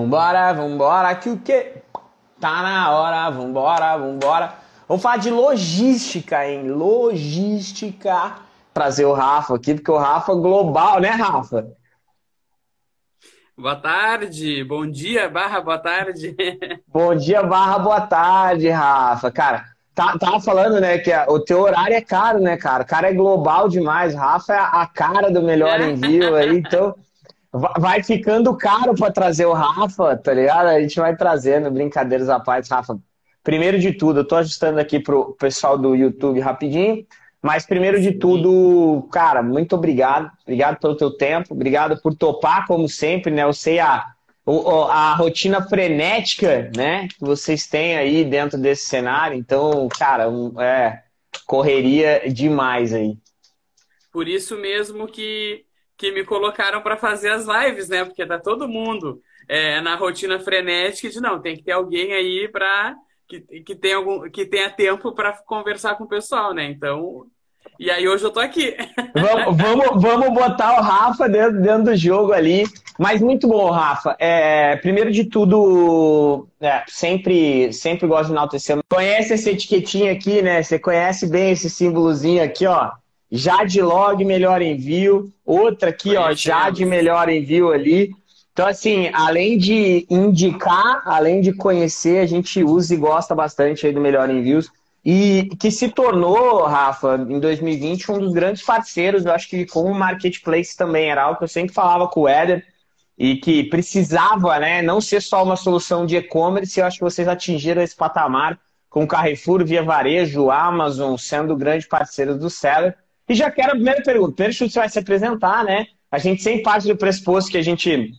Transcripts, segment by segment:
Vambora, vambora, que o quê? Tá na hora, vambora, vambora. Vamos falar de logística, hein? Logística. Trazer o Rafa aqui, porque o Rafa é global, né, Rafa? Boa tarde, bom dia, barra, boa tarde. Bom dia, barra, boa tarde, Rafa. Cara, tá, tava falando, né, que o teu horário é caro, né, cara? O cara é global demais. Rafa é a cara do melhor envio aí, então vai ficando caro para trazer o Rafa, tá ligado? A gente vai trazendo, brincadeiras à parte, Rafa. Primeiro de tudo, eu tô ajustando aqui pro pessoal do YouTube rapidinho, mas primeiro de tudo, cara, muito obrigado. Obrigado pelo teu tempo, obrigado por topar, como sempre, né? Eu sei a, a rotina frenética, né, que vocês têm aí dentro desse cenário, então, cara, é correria demais aí. Por isso mesmo que que me colocaram para fazer as lives, né? Porque tá todo mundo é, na rotina frenética de não, tem que ter alguém aí para que, que tenha algum que tenha tempo para conversar com o pessoal, né? Então, e aí hoje eu tô aqui. Vamos, vamos, vamos botar o Rafa dentro, dentro do jogo ali. Mas muito bom, Rafa. É, primeiro de tudo, é, sempre, sempre gosto de enaltecer. Conhece essa etiquetinha aqui, né? Você conhece bem esse símbolozinho aqui, ó. Jadlog melhor envio, outra aqui, ó, Jade melhor envio ali. Então, assim, além de indicar, além de conhecer, a gente usa e gosta bastante aí do Melhor Envios. E que se tornou, Rafa, em 2020, um dos grandes parceiros, eu acho que com o Marketplace também. Era algo que eu sempre falava com o Éder e que precisava né, não ser só uma solução de e-commerce. Eu acho que vocês atingiram esse patamar com o Carrefour, Via Varejo, Amazon sendo grandes parceiros do Seller. E já quero a primeira pergunta. Primeiro, você vai se apresentar, né? A gente sempre parte do pressuposto que a gente,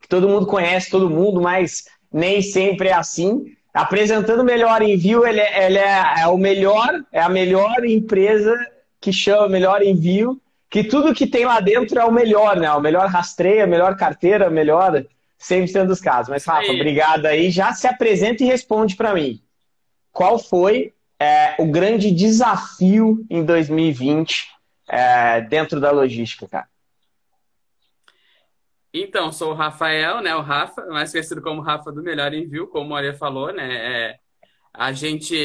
que todo mundo conhece todo mundo, mas nem sempre é assim. Apresentando o Melhor Envio, ele, é, ele é, é, o melhor, é a melhor empresa que chama Melhor Envio, que tudo que tem lá dentro é o melhor, né? O melhor rastreio, a melhor carteira, melhor 100% dos casos. Mas, Rafa, aí. obrigado aí. Já se apresenta e responde para mim. Qual foi é, o grande desafio em 2020 é, dentro da logística, cara? Então, sou o Rafael, né? O Rafa, mais conhecido como Rafa do Melhor Envio, como o Maria falou, né? É, a gente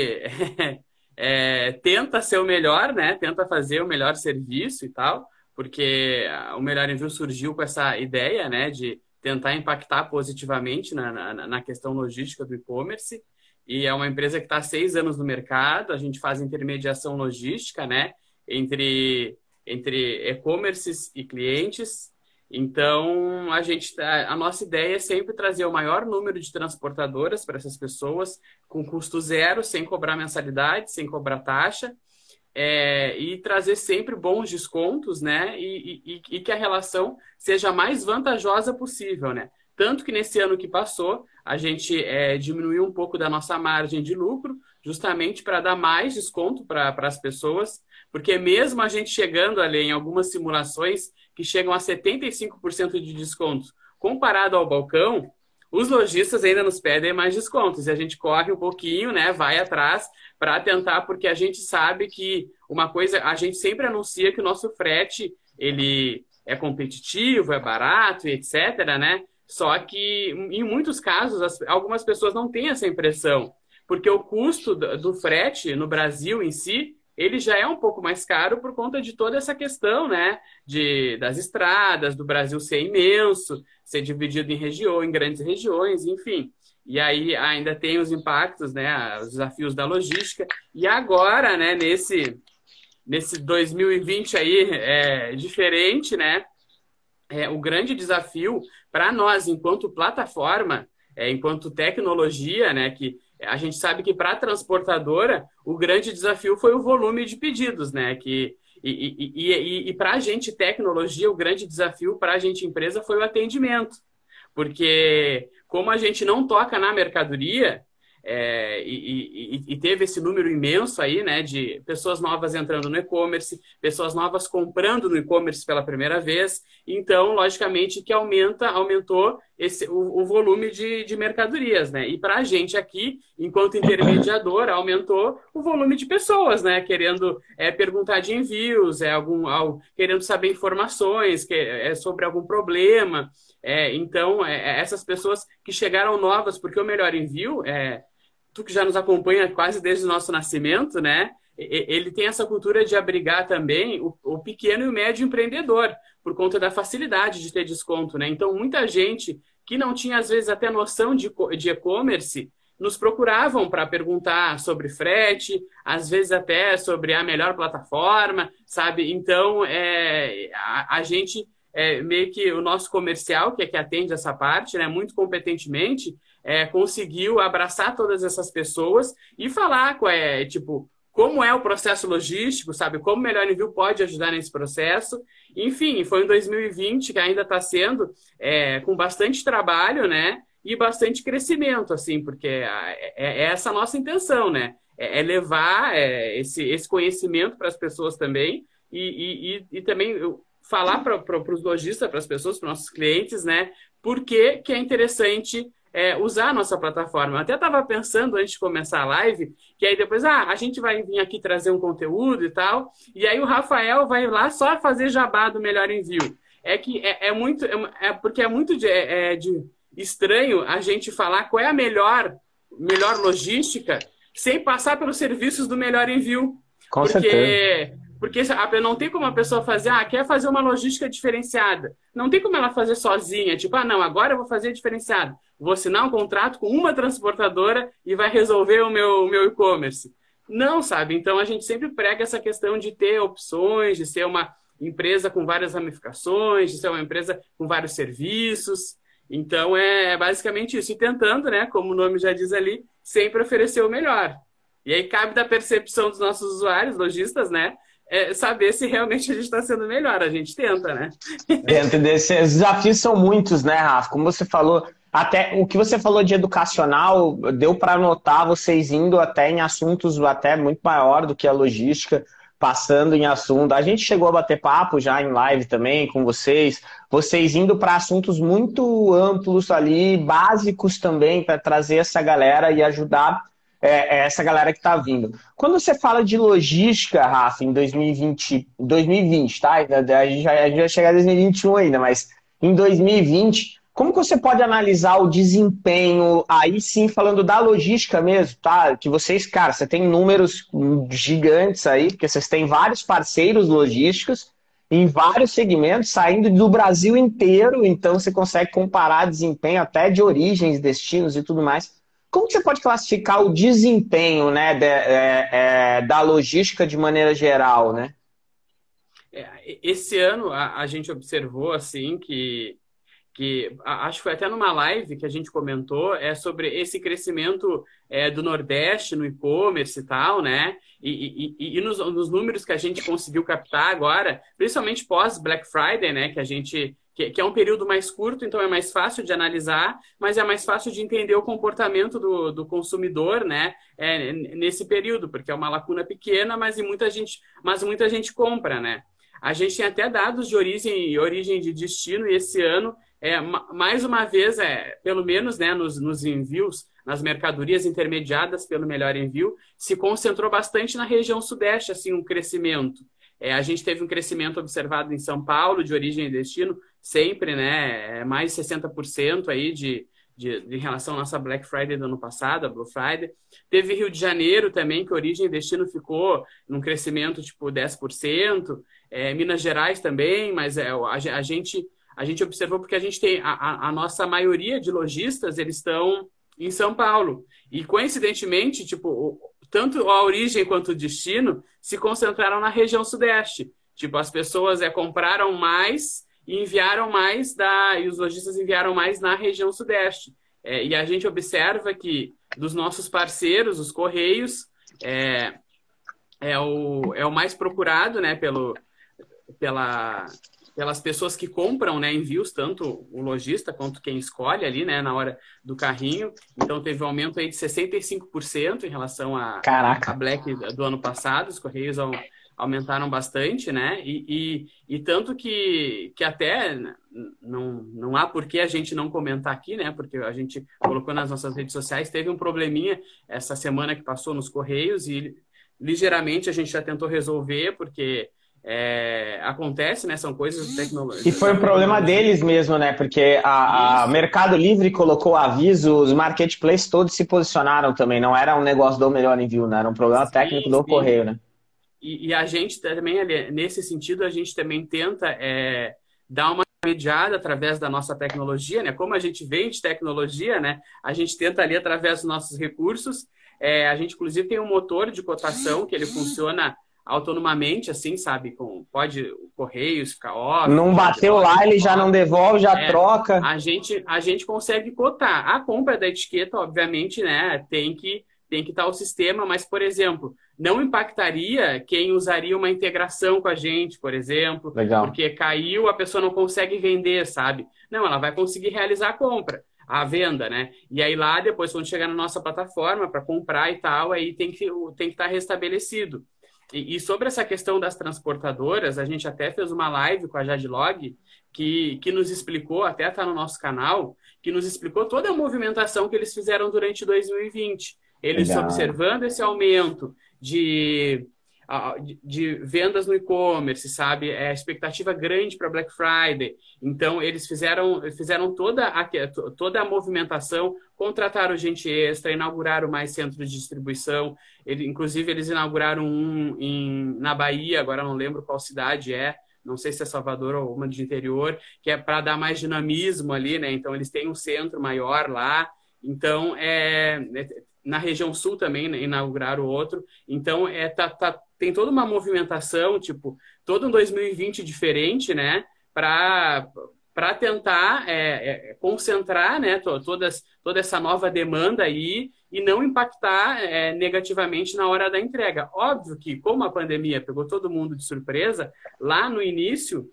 é, tenta ser o melhor, né? Tenta fazer o melhor serviço e tal, porque o Melhor Envio surgiu com essa ideia, né? De tentar impactar positivamente na, na, na questão logística do e-commerce. E é uma empresa que está há seis anos no mercado, a gente faz intermediação logística, né? Entre, entre e-commerces e clientes. Então, a gente tá, a nossa ideia é sempre trazer o maior número de transportadoras para essas pessoas com custo zero, sem cobrar mensalidade, sem cobrar taxa, é, e trazer sempre bons descontos, né? E, e, e, que a relação seja a mais vantajosa possível, né? Tanto que nesse ano que passou, a gente é, diminuiu um pouco da nossa margem de lucro, justamente para dar mais desconto para as pessoas porque mesmo a gente chegando ali em algumas simulações que chegam a 75% de desconto, comparado ao balcão, os lojistas ainda nos pedem mais descontos e a gente corre um pouquinho, né, vai atrás para tentar, porque a gente sabe que uma coisa, a gente sempre anuncia que o nosso frete ele é competitivo, é barato, etc, né? Só que em muitos casos as, algumas pessoas não têm essa impressão, porque o custo do, do frete no Brasil em si ele já é um pouco mais caro por conta de toda essa questão, né? De, das estradas, do Brasil ser imenso, ser dividido em regiões, em grandes regiões, enfim. E aí ainda tem os impactos, né? Os desafios da logística. E agora, né, nesse, nesse 2020 aí é diferente, né? É, o grande desafio para nós, enquanto plataforma, é, enquanto tecnologia, né? Que a gente sabe que para a transportadora o grande desafio foi o volume de pedidos, né? Que, e, e, e, e para a gente tecnologia, o grande desafio para a gente empresa foi o atendimento. Porque como a gente não toca na mercadoria, é, e, e, e, teve esse número imenso aí, né, de pessoas novas entrando no e-commerce, pessoas novas comprando no e-commerce pela primeira vez. Então, logicamente, que aumenta, aumentou esse, o, o volume de, de mercadorias, né? E para a gente aqui, enquanto intermediador, aumentou o volume de pessoas, né? Querendo é, perguntar de envios, é algum, algo, querendo saber informações que, é, sobre algum problema. É, então, é, é, essas pessoas que chegaram novas, porque o melhor envio é tu que já nos acompanha quase desde o nosso nascimento, né? Ele tem essa cultura de abrigar também o, o pequeno e o médio empreendedor, por conta da facilidade de ter desconto, né? Então, muita gente que não tinha, às vezes, até noção de e-commerce, nos procuravam para perguntar sobre frete, às vezes até sobre a melhor plataforma, sabe? Então, é, a, a gente, é, meio que o nosso comercial, que é que atende essa parte, né, muito competentemente, é, conseguiu abraçar todas essas pessoas e falar, é, tipo, como é o processo logístico, sabe? Como o Melhor Envio pode ajudar nesse processo. Enfim, foi em 2020 que ainda está sendo é, com bastante trabalho, né? E bastante crescimento, assim, porque é, é, essa a nossa intenção, né? É, é levar é, esse, esse conhecimento para as pessoas também e, e, e também falar para os lojistas, para as pessoas, para os nossos clientes, né? Por que é interessante é, usar a nossa plataforma. Eu até estava pensando antes de começar a live, que aí depois, ah, a gente vai vir aqui trazer um conteúdo e tal, e aí o Rafael vai lá só fazer jabá do melhor envio. É que é, é muito, é, é, porque é muito de, é, é, de estranho a gente falar qual é a melhor, melhor logística sem passar pelos serviços do melhor envio. Com porque certeza. Porque não tem como a pessoa fazer, ah, quer fazer uma logística diferenciada. Não tem como ela fazer sozinha, tipo, ah, não, agora eu vou fazer diferenciado. Vou assinar um contrato com uma transportadora e vai resolver o meu, meu e-commerce. Não, sabe? Então a gente sempre prega essa questão de ter opções, de ser uma empresa com várias ramificações, de ser uma empresa com vários serviços. Então é basicamente isso. E tentando, né, como o nome já diz ali, sempre oferecer o melhor. E aí cabe da percepção dos nossos usuários, lojistas, né? É, saber se realmente a gente está sendo melhor. A gente tenta, né? Dentro desses desafios são muitos, né, Rafa? Como você falou, até o que você falou de educacional, deu para notar vocês indo até em assuntos até muito maior do que a logística, passando em assunto. A gente chegou a bater papo já em live também com vocês, vocês indo para assuntos muito amplos ali, básicos também, para trazer essa galera e ajudar é, é essa galera que está vindo. Quando você fala de logística, Rafa, em 2020, 2020, tá? A gente, vai, a gente vai chegar em 2021 ainda, mas em 2020, como que você pode analisar o desempenho, aí sim, falando da logística mesmo, tá? Que vocês, cara, você tem números gigantes aí, porque vocês têm vários parceiros logísticos em vários segmentos, saindo do Brasil inteiro, então você consegue comparar desempenho até de origens, destinos e tudo mais. Como você pode classificar o desempenho né, de, é, é, da logística de maneira geral, né? É, esse ano a, a, gente observou assim que, que acho que foi até numa live que a gente comentou é sobre esse crescimento é, do Nordeste no e-commerce e tal, né? E, e, e nos, nos, números que a gente conseguiu captar agora, principalmente pós Black Friday, né? Que a gente que, que, é um período mais curto, então é mais fácil de analisar, mas é mais fácil de entender o comportamento do, do consumidor, né? É, nesse período, porque é uma lacuna pequena, mas muita gente, mas muita gente compra, né? A gente tem até dados de origem, origem de destino, e esse ano, é, mais uma vez, é, pelo menos né, nos, nos envios, nas mercadorias intermediadas pelo melhor envio, se concentrou bastante na região sudeste, assim, um crescimento. É, a gente teve um crescimento observado em São Paulo, de origem e destino, sempre, né? É mais de 60% aí de, de, de, relação à nossa Black Friday do ano passado, a Blue Friday. Teve Rio de Janeiro também, que origem e destino ficou num crescimento tipo 10%. É, Minas Gerais também, mas é, a, a, gente, a gente observou porque a gente tem a, a nossa maioria de lojistas, eles estão em São Paulo. E coincidentemente, tipo, tanto a origem quanto o destino se concentraram na região sudeste. Tipo, as pessoas é, compraram mais e enviaram mais da. E os lojistas enviaram mais na região sudeste. É, e a gente observa que dos nossos parceiros, os Correios, é, é, o, é o mais procurado né, pelo, pela, pelas pessoas que compram né, envios, tanto o lojista quanto quem escolhe ali né, na hora do carrinho. Então teve um aumento aí de 65% em relação a, Caraca. a Black do ano passado. Os Correios aumentaram bastante, né? E, e, e, tanto que, que até não, não há por que a gente não comentar aqui, né? Porque a gente colocou nas nossas redes sociais, teve um probleminha essa semana que passou nos Correios e ligeiramente a gente já tentou resolver, porque é, acontece, né? São coisas de tecnologia. E foi um problema deles mesmo, né? Porque a, a Mercado Livre colocou aviso, os marketplaces todos se posicionaram também. Não era um negócio do melhor envio, né? Era um problema sim, técnico do sim. correio, né? E, e, a gente também, nesse sentido, a gente também tenta é, dar uma mediada através da nossa tecnologia, né? Como a gente vende tecnologia, né? A gente tenta ali através dos nossos recursos. É, a gente, inclusive, tem um motor de cotação que ele funciona autonomamente, assim, sabe? Com, pode o Correios ficar off. Não bateu lá, ele já não devolve, já é, troca. A gente, a gente consegue cotar. A compra da etiqueta, obviamente, né? Tem que tem que estar o sistema, mas, por exemplo, não impactaria quem usaria uma integração com a gente, por exemplo, Legal. porque caiu, a pessoa não consegue vender, sabe? Não, ela vai conseguir realizar a compra, a venda, né? E aí lá, depois, quando chegar na nossa plataforma para comprar e tal, aí tem que, tem que estar restabelecido. E, e, sobre essa questão das transportadoras, a gente até fez uma live com a Jadlog, que, que nos explicou, até está no nosso canal, que nos explicou toda a movimentação que eles fizeram durante 2020 eles Legal. observando esse aumento de, de vendas no e-commerce, sabe? É expectativa grande para Black Friday. Então, eles fizeram, fizeram toda, a, toda a movimentação, contrataram gente extra, inauguraram mais centros de distribuição. Ele, inclusive, eles inauguraram um em, na Bahia, agora não lembro qual cidade é, não sei se é Salvador ou uma de interior, que é para dar mais dinamismo ali, né? Então, eles têm um centro maior lá. Então, é, na região sul também né, inauguraram outro. Então, é, tá, tá, tem toda uma movimentação, tipo, todo um 2020 diferente, né? Para tentar é, é, concentrar né, todas, toda essa nova demanda aí e não impactar é, negativamente na hora da entrega. Óbvio que, como a pandemia pegou todo mundo de surpresa, lá no início,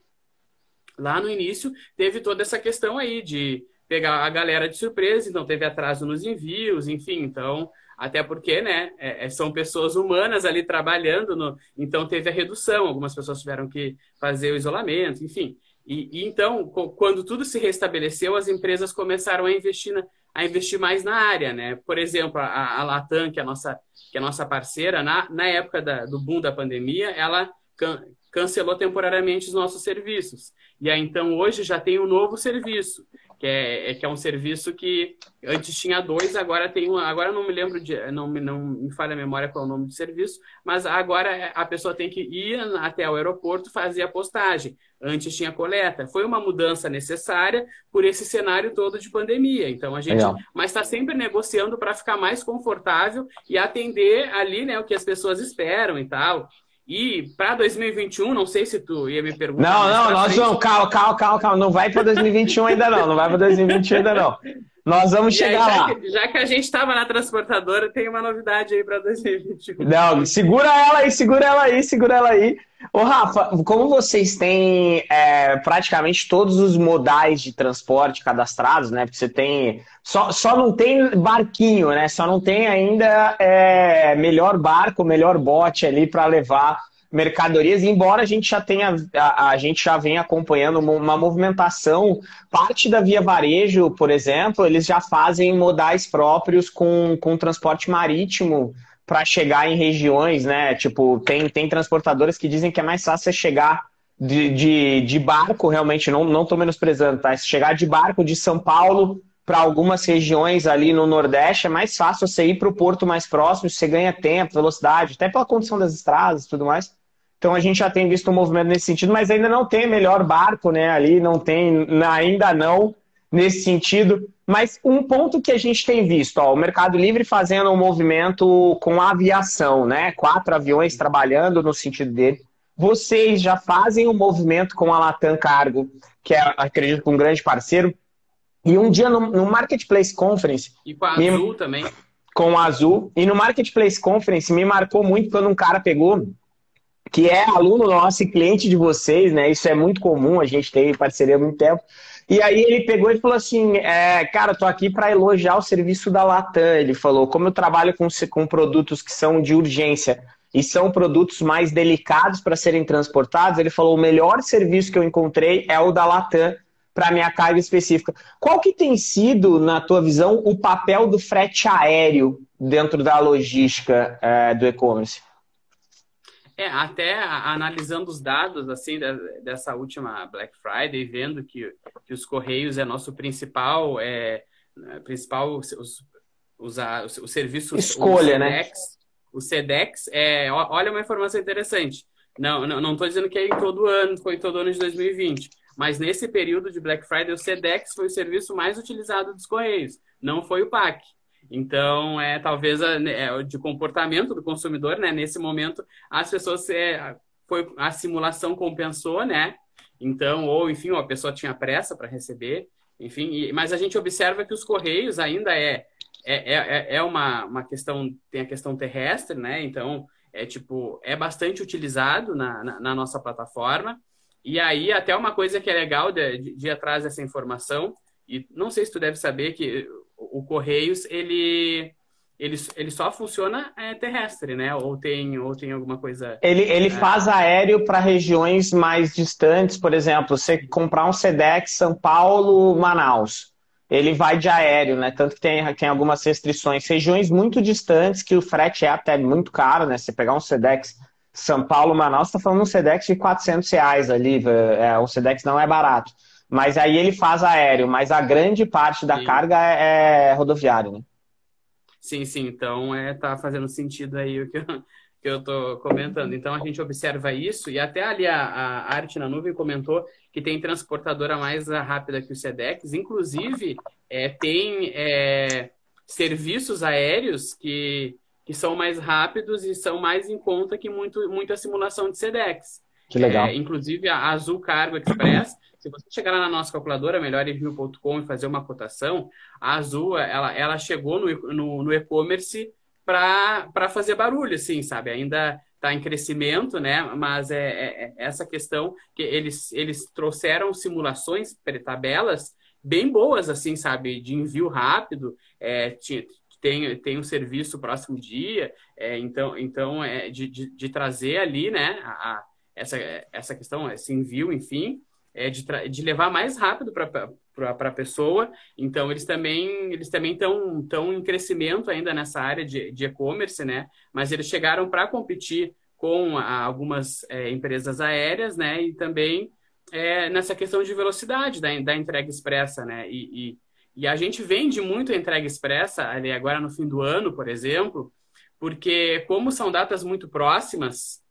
lá no início, teve toda essa questão aí de pegar a galera de surpresa, então teve atraso nos envios, enfim, então até porque, né, é, é, são pessoas humanas ali trabalhando, no, então teve a redução, algumas pessoas tiveram que fazer o isolamento, enfim. E, e então, quando tudo se restabeleceu, as empresas começaram a investir, na, a investir mais na área, né? Por exemplo, a, a Latam, que é a nossa, que é a nossa parceira, na, na época da, do boom da pandemia, ela can, cancelou temporariamente os nossos serviços. E aí, então, hoje já tem um novo serviço que é, é, que é um serviço que antes tinha dois, agora tem um. Agora não me lembro de. Não, não me falha a memória qual é o nome do serviço, mas agora a pessoa tem que ir até o aeroporto fazer a postagem. Antes tinha coleta. Foi uma mudança necessária por esse cenário todo de pandemia. Então a gente. Legal. Mas está sempre negociando para ficar mais confortável e atender ali né, o que as pessoas esperam e tal. E para 2021, não sei se tu ia me perguntar. Não, não, nós frente... vamos, calma, calma, calma, calma. Não vai para 2021 ainda não, não vai para 2021 ainda não. Nós vamos e chegar aí, já lá. Que, já que a gente estava na transportadora, tem uma novidade aí para 2021. Não, segura ela aí, segura ela aí, segura ela aí. Ô, Rafa, como vocês têm é, praticamente todos os modais de transporte cadastrados, né? Porque você tem. Só, só não tem barquinho, né? Só não tem ainda é, melhor barco, melhor bote ali para levar mercadorias, embora a gente já tenha, a, a, gente já venha acompanhando uma movimentação, parte da Via Varejo, por exemplo, eles já fazem modais próprios com, com transporte marítimo para chegar em regiões, né? Tipo, tem, tem transportadoras que dizem que é mais fácil você chegar de, de, de barco, realmente, não, não tô menosprezando, tá? Se chegar de barco de São Paulo para algumas regiões ali no Nordeste, é mais fácil você ir para o porto mais próximo, você ganha tempo, velocidade, até pela condição das estradas e tudo mais. Então a gente já tem visto um movimento nesse sentido, mas ainda não tem melhor barco, né? Ali não tem, ainda não nesse sentido. Mas um ponto que a gente tem visto, ó, o Mercado Livre fazendo um movimento com a aviação, né? Quatro aviões trabalhando no sentido dele. Vocês já fazem um movimento com a Latam Cargo, que é, acredito, um grande parceiro. E um dia no, no Marketplace Conference. E com a Azul me, também. Com a Azul. E no Marketplace Conference me marcou muito quando um cara pegou que é aluno nosso e cliente de vocês, né? Isso é muito comum, a gente tem parceria há muito tempo. E aí ele pegou e falou assim, é, cara, tô aqui para elogiar o serviço da Latam. Ele falou, como eu trabalho com, com produtos que são de urgência e são produtos mais delicados para serem transportados, ele falou, o melhor serviço que eu encontrei é o da Latam para minha carga específica. Qual que tem sido, na tua visão, o papel do frete aéreo dentro da logística é, do e-commerce? É, até analisando os dados assim dessa última Black Friday, vendo que, que os Correios é nosso principal, é, principal os, os, os, os serviços... Escolha, o né? O SEDEX, é, olha uma informação interessante. Não estou não, não dizendo que é em todo ano, foi em todo ano de 2020. Mas nesse período de Black Friday, o SEDEX foi o serviço mais utilizado dos Correios, não foi o PAC. Então, é talvez a, é, de comportamento do consumidor, né? Nesse momento, as pessoas é, foi a simulação compensou, né? Então, ou enfim, a pessoa tinha pressa para receber, enfim. E, mas a gente observa que os correios ainda é é, é, é uma, uma questão tem a questão terrestre, né? Então, é tipo é bastante utilizado na, na, na nossa plataforma. E aí, até uma coisa que é legal de, de, de atrás dessa informação, e não sei se tu deve saber que o Correios, ele, ele, ele só funciona é, terrestre, né? Ou tem, ou tem alguma coisa. Ele, ele é... faz aéreo para regiões mais distantes, por exemplo, você comprar um SEDEX São Paulo, Manaus. Ele vai de aéreo, né? Tanto que tem, tem algumas restrições. Regiões muito distantes, que o frete é até muito caro, né? Você pegar um SEDEX São Paulo, Manaus, está falando um SEDEX de 400 reais ali. É, o SEDEX não é barato. Mas aí ele faz aéreo, mas a grande parte da sim. carga é, é rodoviário, né? Sim, sim. Então é, tá fazendo sentido aí o que eu, que eu tô comentando. Então a gente observa isso, e até ali a, a Arte na Nuvem comentou que tem transportadora mais rápida que o SEDEX, inclusive é, tem é, serviços aéreos que, que são mais rápidos e são mais em conta que muito, muita simulação de SEDEX. Que legal. É, inclusive a Azul Cargo Express se você chegar lá na nossa calculadora, melhorenvio.com, e fazer uma cotação, a Azul, ela, ela chegou no, no, no e-commerce para fazer barulho, assim, sabe? Ainda está em crescimento, né? Mas é, é, é, essa questão que eles, eles trouxeram simulações, tabelas bem boas, assim, sabe? De envio rápido, é, tem, tem um serviço próximo dia, é, então, então é, de, de, de, trazer ali, né? A, a, essa, essa questão, esse envio, enfim, é, de, de levar mais rápido para a pessoa. Então, eles também eles também estão tão em crescimento ainda nessa área de e-commerce, né? Mas eles chegaram para competir com a, algumas é, empresas aéreas, né? E também é, nessa questão de velocidade da, da entrega expressa, né? E, e, e, a gente vende muito a entrega expressa ali agora no fim do ano, por exemplo, porque como são datas muito próximas,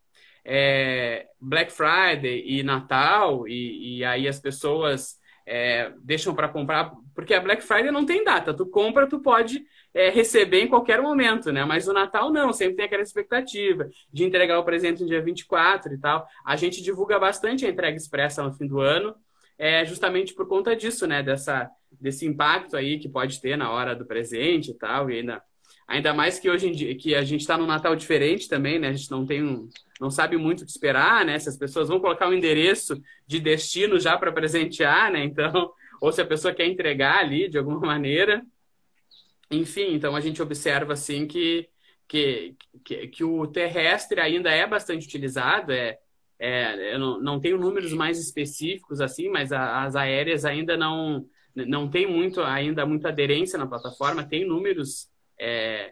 é, Black Friday e Natal, e, e aí as pessoas é, deixam para comprar, porque a Black Friday não tem data, tu compra, tu pode é, receber em qualquer momento, né? Mas o Natal não, sempre tem aquela expectativa de entregar o presente no dia 24 e tal. A gente divulga bastante a entrega expressa no fim do ano, é, justamente por conta disso, né? Dessa, desse impacto aí que pode ter na hora do presente e tal, e ainda Ainda mais que hoje em dia que a gente está num Natal diferente também, né? A gente não tem um, não sabe muito o que esperar, né? Se as pessoas vão colocar um endereço de destino já para presentear, né? Então, ou se a pessoa quer entregar ali de alguma maneira. Enfim, então a gente observa assim que, que, que, que o terrestre ainda é bastante utilizado, é, é, eu não, não tenho números mais específicos assim, mas a, as aéreas ainda não não tem muito ainda muita aderência na plataforma, tem números é,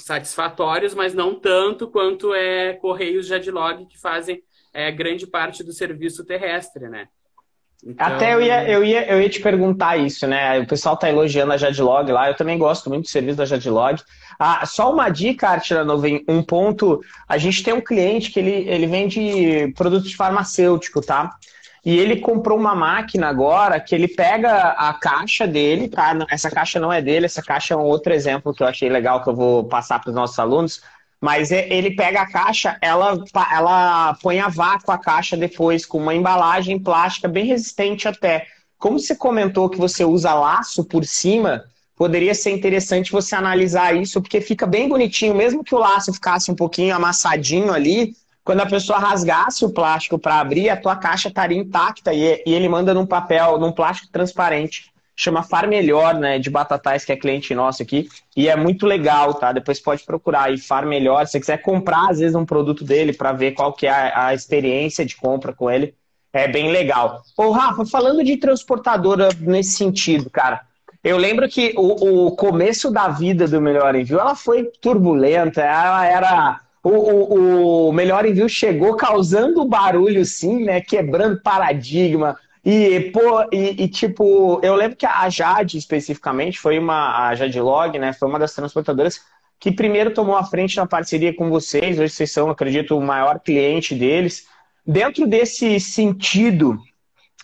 satisfatórios, mas não tanto quanto é Correios Jadlog, que fazem é, grande parte do serviço terrestre, né? Então... Até eu ia, eu, ia, eu ia te perguntar isso, né? O pessoal tá elogiando a Jadlog lá, eu também gosto muito do serviço da Jadlog. Ah, só uma dica, Artila Nuvem, um ponto, a gente tem um cliente que ele, ele vende produtos farmacêutico, tá? E ele comprou uma máquina agora que ele pega a caixa dele, tá? Essa caixa não é dele, essa caixa é um outro exemplo que eu achei legal que eu vou passar para os nossos alunos. Mas ele pega a caixa, ela, ela põe a vácuo a caixa depois, com uma embalagem plástica bem resistente até. Como você comentou que você usa laço por cima, poderia ser interessante você analisar isso, porque fica bem bonitinho, mesmo que o laço ficasse um pouquinho amassadinho ali, quando a pessoa rasgasse o plástico para abrir, a tua caixa estaria intacta e, e, ele manda num papel, num plástico transparente. Chama Far Melhor, né, de Batatais, que é cliente nosso aqui. E é muito legal, tá? Depois pode procurar aí, Far Melhor. Se você quiser comprar, às vezes, um produto dele para ver qual que é a, a experiência de compra com ele, é bem legal. Ô, Rafa, falando de transportadora nesse sentido, cara, eu lembro que o, o começo da vida do Melhor Envio, ela foi turbulenta, ela era o, o, o, Melhor Envio chegou causando barulho, sim, né? Quebrando paradigma. E, pô, e, e, tipo, eu lembro que a Jade, especificamente, foi uma, a Jade Log, né? Foi uma das transportadoras que primeiro tomou a frente na parceria com vocês. Hoje vocês são, acredito, o maior cliente deles. Dentro desse sentido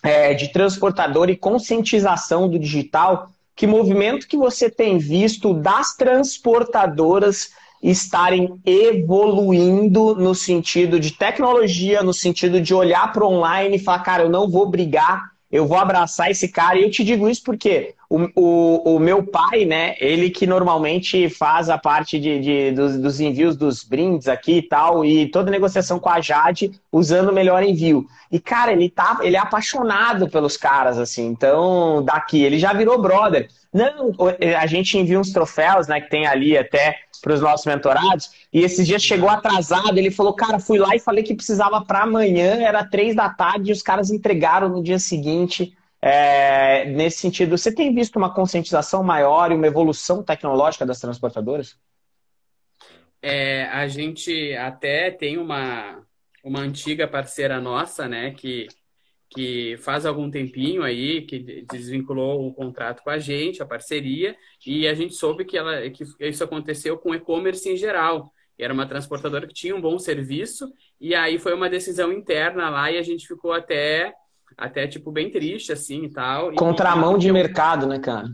é, de transportador e conscientização do digital, que movimento que você tem visto das transportadoras estarem evoluindo no sentido de tecnologia, no sentido de olhar para online e falar, cara, eu não vou brigar, eu vou abraçar esse cara. E eu te digo isso porque o, o, o meu pai, né, ele que normalmente faz a parte de, de dos, dos, envios dos brindes aqui e tal, e toda negociação com a Jade usando o melhor envio. E, cara, ele, tá, ele é apaixonado pelos caras, assim, então, daqui, ele já virou brother. Não, a gente envia uns troféus, né, que tem ali até para os nossos mentorados, e esses dias chegou atrasado, ele falou, cara, fui lá e falei que precisava para amanhã, era três da tarde, e os caras entregaram no dia seguinte. É, nesse sentido, você tem visto uma conscientização maior e uma evolução tecnológica das transportadoras? É, a gente até tem uma, uma antiga parceira nossa, né, que que faz algum tempinho aí, que desvinculou o contrato com a gente, a parceria, e a gente soube que, ela, que isso aconteceu com e-commerce em geral. Era uma transportadora que tinha um bom serviço, e aí foi uma decisão interna lá, e a gente ficou até, até tipo, bem triste, assim, e tal. Contramão de mercado, né, cara?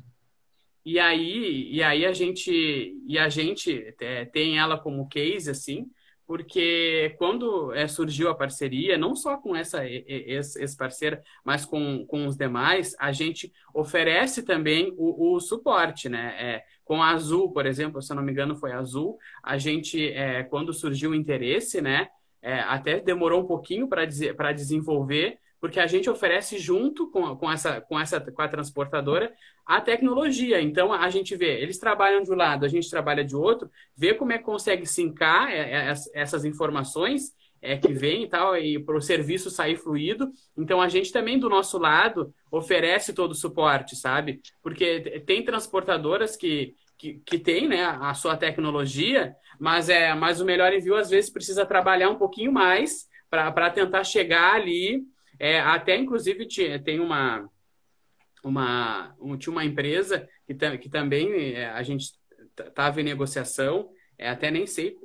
E aí, e aí a gente, e a gente é, tem ela como case, assim, porque quando é, surgiu a parceria, não só com essa ex-parceira, mas com, com os demais, a gente oferece também o, o suporte, né? É, com a Azul, por exemplo, se eu não me engano foi a Azul, a gente, é, quando surgiu o interesse, né? É, até demorou um pouquinho para desenvolver, porque a gente oferece junto com, com, essa, com, essa, com a transportadora a tecnologia. Então, a gente vê, eles trabalham de um lado, a gente trabalha de outro, vê como é que consegue sincar é, é, essas informações é, que vem e tal, e para o serviço sair fluido. Então, a gente também, do nosso lado, oferece todo o suporte, sabe? Porque tem transportadoras que, que, que tem né, a sua tecnologia, mas, é, mas o melhor envio, às vezes, precisa trabalhar um pouquinho mais para tentar chegar ali é, até, inclusive, tinha, tem uma, uma, um, tinha uma empresa que, que também é, a gente estava em negociação, é, até nem sei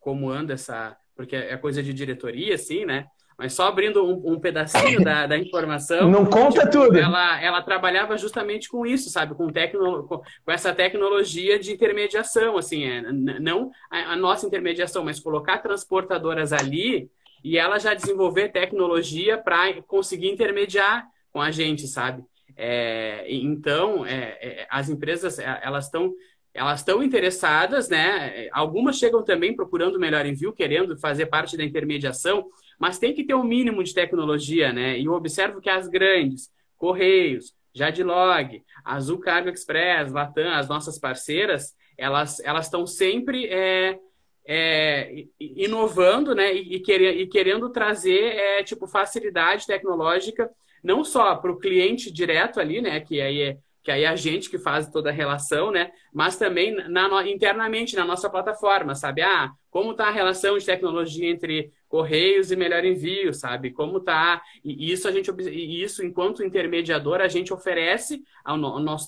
como anda essa, porque é coisa de diretoria, assim, né? Mas só abrindo um, um pedacinho da, da, informação. Não conta tipo, tudo. Ela, ela trabalhava justamente com isso, sabe? Com, tecno, com, com essa tecnologia de intermediação, assim, é, não a, a, nossa intermediação, mas colocar transportadoras ali e ela já desenvolver tecnologia para conseguir intermediar com a gente, sabe? É, então, é, é, as empresas, é, elas estão elas estão interessadas, né? Algumas chegam também procurando melhor envio, querendo fazer parte da intermediação, mas tem que ter um mínimo de tecnologia, né? E eu observo que as grandes, Correios, Jadlog, Azul Cargo Express, Latam, as nossas parceiras, elas elas estão sempre é, é, inovando né, e, querendo, e querendo trazer é, tipo facilidade tecnológica não só para o cliente direto ali, né, que aí é que aí é a gente que faz toda a relação, né? Mas também na, internamente na nossa plataforma, sabe? Ah, como está a relação de tecnologia entre correios e melhor envio, sabe? Como tá? E isso a gente isso enquanto intermediador a gente oferece a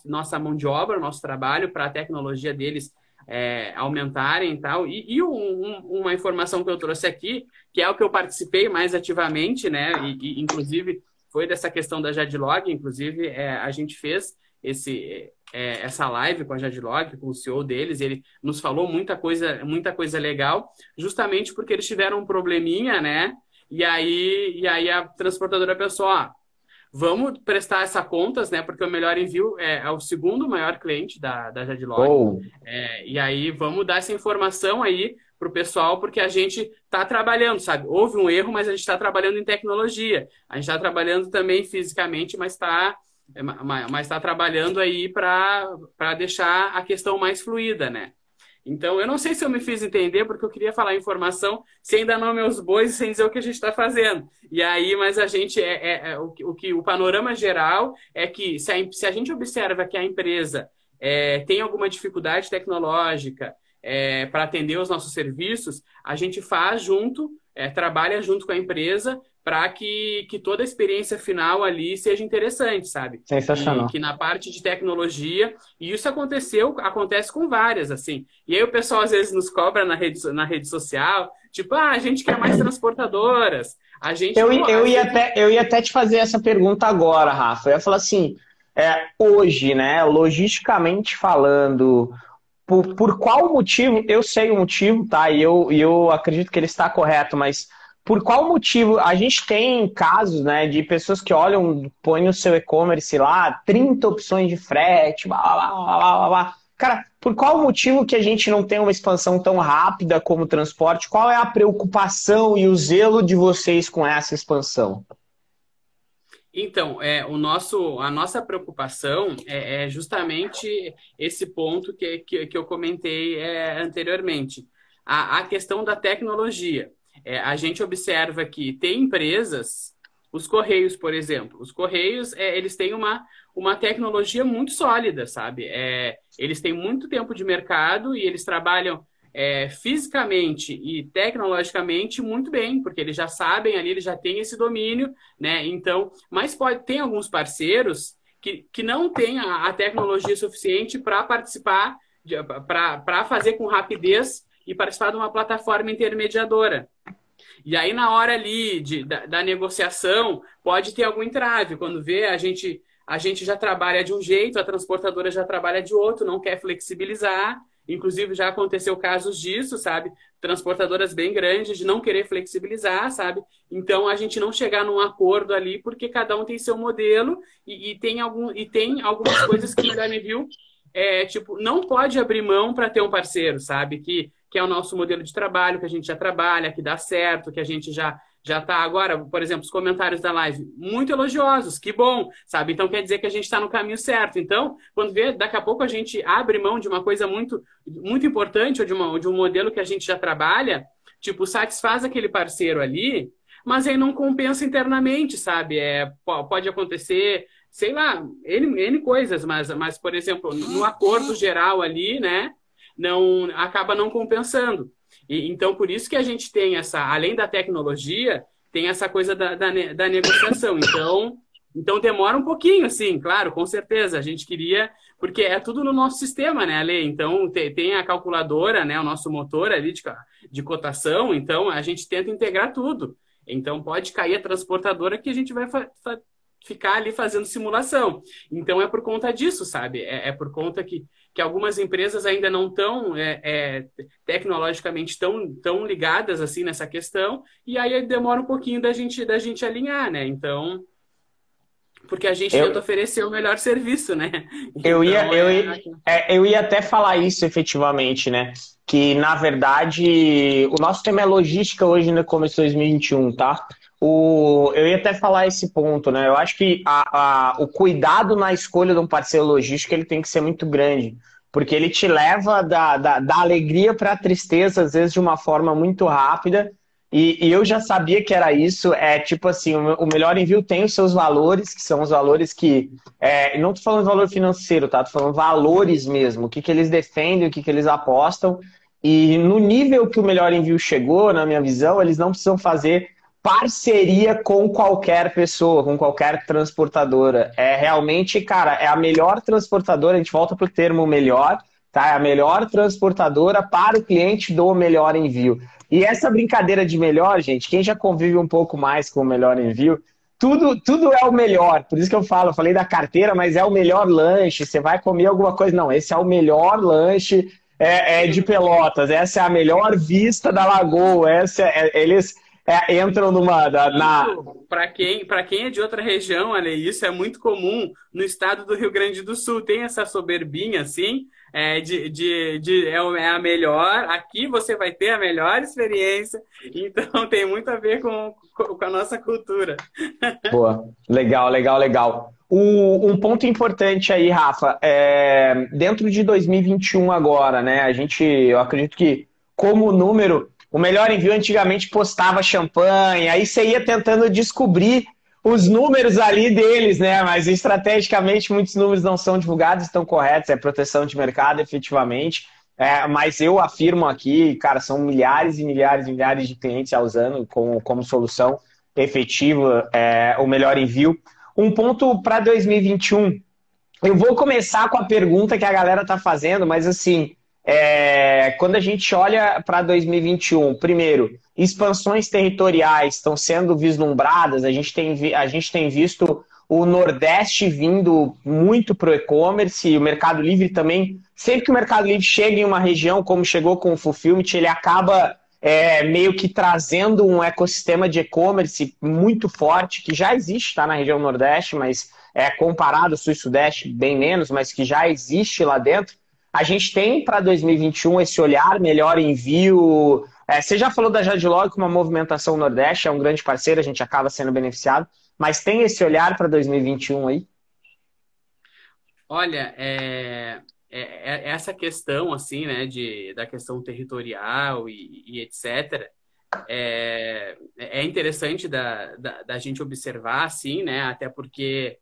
nossa mão de obra, nosso trabalho para a tecnologia deles é, aumentarem e tal. E, um, uma informação que eu trouxe aqui, que é o que eu participei mais ativamente, né? E, e inclusive foi dessa questão da Jadlog, inclusive é, a gente fez esse é, essa live com a Jadlog, com o CEO deles, ele nos falou muita coisa, muita coisa legal, justamente porque eles tiveram um probleminha, né? E aí, e aí a transportadora pensou, ó, Vamos prestar essa contas, né? Porque o Melhor Envio é, é o segundo maior cliente da, da Jadlog. Oh. É, e aí vamos dar essa informação aí para o pessoal, porque a gente está trabalhando, sabe? Houve um erro, mas a gente está trabalhando em tecnologia. A gente está trabalhando também fisicamente, mas está é, mas está trabalhando aí para deixar a questão mais fluida, né? Então, eu não sei se eu me fiz entender, porque eu queria falar informação sem dar nome aos bois e sem dizer o que a gente está fazendo. E aí, mas a gente, é, é, é o, o, que o panorama geral é que se a, se a gente observa que a empresa é, tem alguma dificuldade tecnológica é, para atender os nossos serviços, a gente faz junto, é, trabalha junto com a empresa para que, que toda a experiência final ali seja interessante, sabe? Sensacional. E, que na parte de tecnologia, e isso aconteceu, acontece com várias, assim. E aí o pessoal às vezes nos cobra na rede, na rede social, tipo, ah, a gente quer mais transportadoras. A gente. Eu, eu, ia gente... até, eu ia até te fazer essa pergunta agora, Rafa. Eu ia falar assim, é, hoje, né, logisticamente falando, por, por qual motivo, eu sei o motivo, tá? E eu, eu acredito que ele está correto, mas por qual motivo a gente tem casos né, de pessoas que olham, põem o seu e-commerce lá, 30 opções de frete, blá, blá, blá, blá, blá. Cara, por qual motivo que a gente não tem uma expansão tão rápida como o transporte? Qual é a preocupação e o zelo de vocês com essa expansão? Então, é, o nosso, a nossa preocupação é, é justamente esse ponto que, que, que eu comentei é, anteriormente. A, a questão da tecnologia é, a gente observa que tem empresas, os Correios, por exemplo, os Correios, é, eles têm uma, uma tecnologia muito sólida, sabe? É, eles têm muito tempo de mercado e eles trabalham é, fisicamente e tecnologicamente muito bem, porque eles já sabem ali, eles já têm esse domínio, né? Então, mas pode tem alguns parceiros que, que não têm a, a tecnologia suficiente para participar, para fazer com rapidez e participar de uma plataforma intermediadora. E aí, na hora ali de, da, da, negociação, pode ter algum entrave. Quando vê, a gente, a gente já trabalha de um jeito, a transportadora já trabalha de outro, não quer flexibilizar. Inclusive, já aconteceu casos disso, sabe? Transportadoras bem grandes de não querer flexibilizar, sabe? Então, a gente não chegar num acordo ali, porque cada um tem seu modelo e, e tem, algum, e tem algumas coisas que o viu é, tipo, não pode abrir mão para ter um parceiro, sabe? Que que é o nosso modelo de trabalho, que a gente já trabalha, que dá certo, que a gente já já está agora, por exemplo, os comentários da live muito elogiosos, que bom, sabe? Então quer dizer que a gente está no caminho certo. Então, quando vê, daqui a pouco a gente abre mão de uma coisa muito muito importante ou de, uma, de um modelo que a gente já trabalha, tipo, satisfaz aquele parceiro ali, mas aí não compensa internamente, sabe? É, pode acontecer, sei lá, N, N coisas, mas, mas, por exemplo, no acordo geral ali, né? Não acaba não compensando. E, então, por isso que a gente tem essa, além da tecnologia, tem essa coisa da, da, da negociação. Então, então demora um pouquinho, assim, claro, com certeza. A gente queria, porque é tudo no nosso sistema, né, Ale? Então tem, tem a calculadora, né, o nosso motor ali de, de cotação, então a gente tenta integrar tudo. Então pode cair a transportadora que a gente vai ficar ali fazendo simulação. Então é por conta disso, sabe? É, é por conta que que algumas empresas ainda não estão é, é, tecnologicamente tão, tão ligadas assim nessa questão, e aí demora um pouquinho da gente, da gente alinhar, né? Então, porque a gente eu, tenta oferecer o melhor serviço, né? Eu, ia, então, eu, é ia, é, eu ia até falar isso efetivamente, né? Que, na verdade, o nosso tema é logística hoje no começo de 2021, tá? O, eu ia até falar esse ponto, né? Eu acho que a, a, o cuidado na escolha de um parceiro logístico ele tem que ser muito grande, porque ele te leva da, da, da alegria para a tristeza, às vezes de uma forma muito rápida. E, e, eu já sabia que era isso. É tipo assim, o, o, melhor envio tem os seus valores, que são os valores que. É, não estou falando valor financeiro, tá? Estou falando valores mesmo, o que, que eles defendem, o que, que eles apostam. E no nível que o melhor envio chegou, na minha visão, eles não precisam fazer parceria com qualquer pessoa, com qualquer transportadora. É realmente, cara, é a melhor transportadora, a gente volta para o termo melhor, tá? É a melhor transportadora para o cliente do melhor envio. E essa brincadeira de melhor, gente, quem já convive um pouco mais com o melhor envio, tudo, tudo é o melhor. Por isso que eu falo, eu falei da carteira, mas é o melhor lanche. Você vai comer alguma coisa? Não, esse é o melhor lanche é, é de Pelotas. Essa é a melhor vista da lagoa. Essa é, eles é, entram numa. Da, na... Para quem, quem é de outra região, olha, isso é muito comum no estado do Rio Grande do Sul. Tem essa soberbinha, assim, é, de, de, de é, é a melhor. Aqui você vai ter a melhor experiência. Então tem muito a ver com, com a nossa cultura. Boa, legal, legal, legal. O, um ponto importante aí, Rafa, é, dentro de 2021 agora, né? A gente, eu acredito que como número o melhor envio antigamente postava champanhe, aí você ia tentando descobrir os números ali deles, né? Mas estrategicamente muitos números não são divulgados, estão corretos, é proteção de mercado efetivamente. É, mas eu afirmo aqui, cara, são milhares e milhares e milhares de clientes usando como, como solução efetiva é, o melhor envio. Um ponto para 2021. Eu vou começar com a pergunta que a galera tá fazendo, mas assim, é, quando a gente olha para 2021, primeiro, expansões territoriais estão sendo vislumbradas, a gente tem, a gente tem visto o Nordeste vindo muito para o e-commerce o Mercado Livre também. Sempre que o Mercado Livre chega em uma região, como chegou com o Fulfillment, ele acaba é, meio que trazendo um ecossistema de e-commerce muito forte, que já existe, está na região Nordeste, mas é comparado ao Sul e Sudeste, bem menos, mas que já existe lá dentro. A gente tem para 2021 esse olhar melhor envio. É, você já falou da Jadlog com uma movimentação Nordeste, é um grande parceiro, a gente acaba sendo beneficiado, mas tem esse olhar para 2021 aí? Olha, é, é, é, essa questão assim, né, de, da questão territorial e, e etc. É, é interessante da, da, da, gente observar, assim, né, até porque,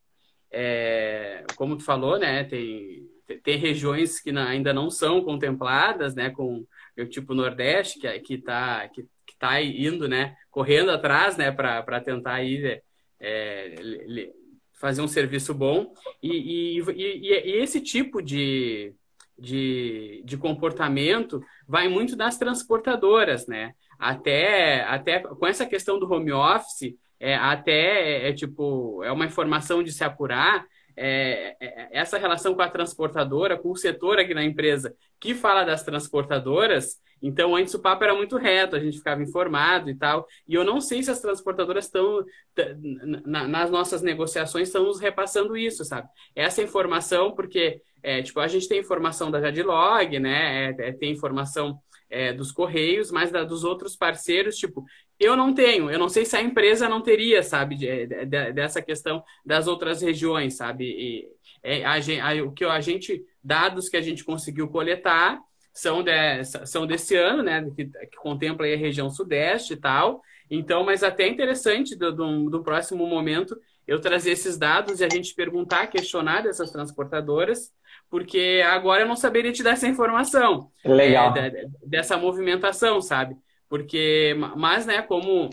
é, como tu falou, né, tem tem regiões que ainda não são contempladas, né, com o tipo Nordeste, que que está que, que tá indo, né, correndo atrás, né, para tentar ir é, fazer um serviço bom e, e, e, e esse tipo de, de, de, comportamento vai muito das transportadoras, né? Até, até com essa questão do home office, é, até é, é tipo é uma informação de se apurar é, é, é, essa relação com a transportadora, com o setor aqui na empresa que fala das transportadoras. Então, antes o papo era muito reto, a gente ficava informado e tal. E eu não sei se as transportadoras estão, nas nossas negociações, estão nos repassando isso, sabe? Essa informação, porque, é, tipo, a gente tem informação da Jadlog, né? É, é, tem informação é, dos Correios, mas da, dos outros parceiros, tipo, eu não tenho, eu não sei se a empresa não teria, sabe, de, de, dessa questão das outras regiões, sabe? E, é, a, a, o que a gente, dados que a gente conseguiu coletar são, de, são desse ano, né, que, que contempla a região sudeste e tal. Então, mas até é interessante do, do, do próximo momento eu trazer esses dados e a gente perguntar, questionar dessas transportadoras porque agora eu não saberia te dar essa informação. Legal. É, dessa movimentação, sabe? Porque, mas, né, como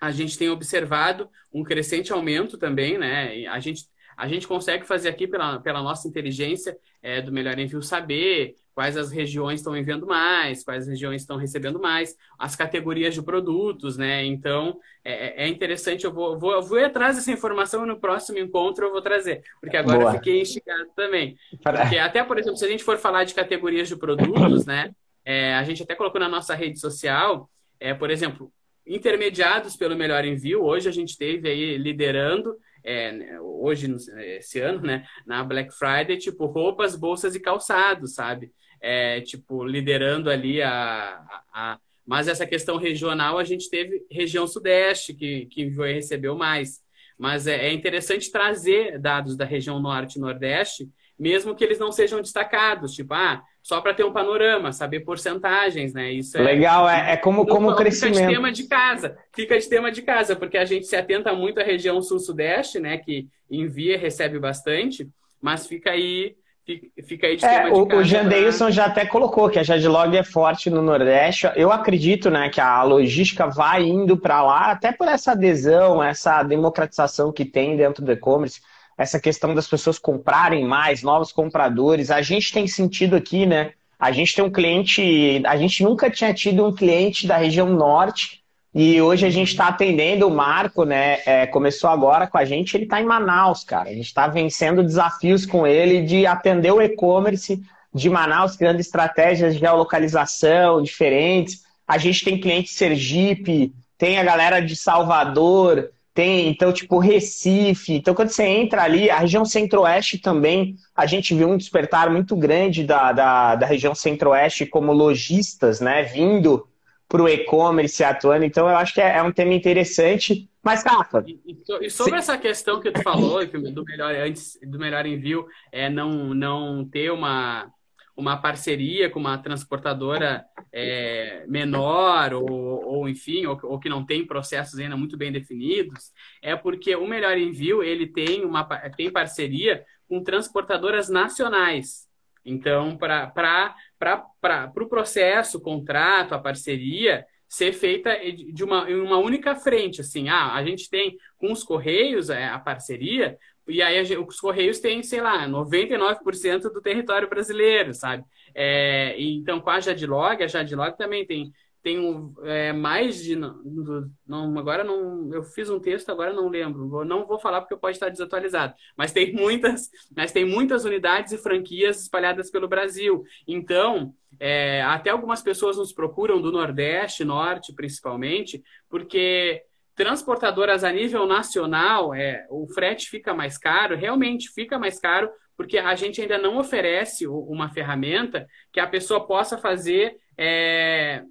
a gente tem observado um crescente aumento também, né? A gente, a gente consegue fazer aqui pela, pela nossa inteligência é, do Melhor Envio saber quais as regiões estão enviando mais, quais regiões estão recebendo mais, as categorias de produtos, né? Então, é, é, é interessante, eu vou, vou, eu vou ir atrás dessa informação e no próximo encontro eu vou trazer, porque agora Boa. eu fiquei instigado também. Porque até, por exemplo, se a gente for falar de categorias de produtos, né? É, a gente até colocou na nossa rede social, é, por exemplo, intermediados pelo melhor envio, hoje a gente teve aí liderando é, hoje, esse ano, né, na Black Friday, tipo, roupas, bolsas e calçados, sabe? É, tipo, liderando ali a, a, a, Mas essa questão regional, a gente teve região sudeste, que, que recebeu mais. Mas é, é interessante trazer dados da região norte e nordeste, mesmo que eles não sejam destacados, tipo, ah, só para ter um panorama, saber porcentagens, né? Isso é, Legal, é, é como, como crescimento. Fica de tema de casa, fica de tema de casa, porque a gente se atenta muito à região sul-sudeste, né? Que envia, recebe bastante, mas fica aí Fica aí de é, o, o Jandeilson pra... já até colocou que a Jadlog é forte no Nordeste. Eu acredito né, que a logística vai indo para lá, até por essa adesão, essa democratização que tem dentro do e-commerce, essa questão das pessoas comprarem mais, novos compradores. A gente tem sentido aqui, né? A gente tem um cliente, a gente nunca tinha tido um cliente da região norte e hoje a gente está atendendo o Marco, né? É, começou agora com a gente, ele está em Manaus, cara. A gente está vencendo desafios com ele de atender o e-commerce de Manaus, criando estratégias de geolocalização diferentes. A gente tem cliente Sergipe, tem a galera de Salvador, tem, então, tipo, Recife. Então, quando você entra ali, a região centro-oeste também, a gente viu um despertar muito grande da, da, da região centro-oeste como lojistas, né? Vindo para o e-commerce atuando. Então, eu acho que é, é um tema interessante. Mas, Rafa. E, e, sobre essa questão que tu falou, do melhor antes do melhor envio, é não, não ter uma uma parceria com uma transportadora é, menor ou, ou enfim, ou, ou, que não tem processos ainda muito bem definidos, é porque o Melhor Envio ele tem uma tem parceria com transportadoras nacionais. Então, para o pro processo, o contrato, a parceria ser feita de uma, em uma única frente, assim, ah, a gente tem com os Correios é, a parceria, e aí os Correios têm, sei lá, 99% do território brasileiro, sabe? É, então, com a Jadlog, a Jadlog também tem, um, é, mais de. Não, agora não. Eu fiz um texto, agora não lembro. Não vou falar porque pode estar desatualizado. Mas tem muitas, mas tem muitas unidades e franquias espalhadas pelo Brasil. Então, é, até algumas pessoas nos procuram do Nordeste, Norte principalmente, porque transportadoras a nível nacional, é, o frete fica mais caro, realmente fica mais caro, porque a gente ainda não oferece uma ferramenta que a pessoa possa fazer é,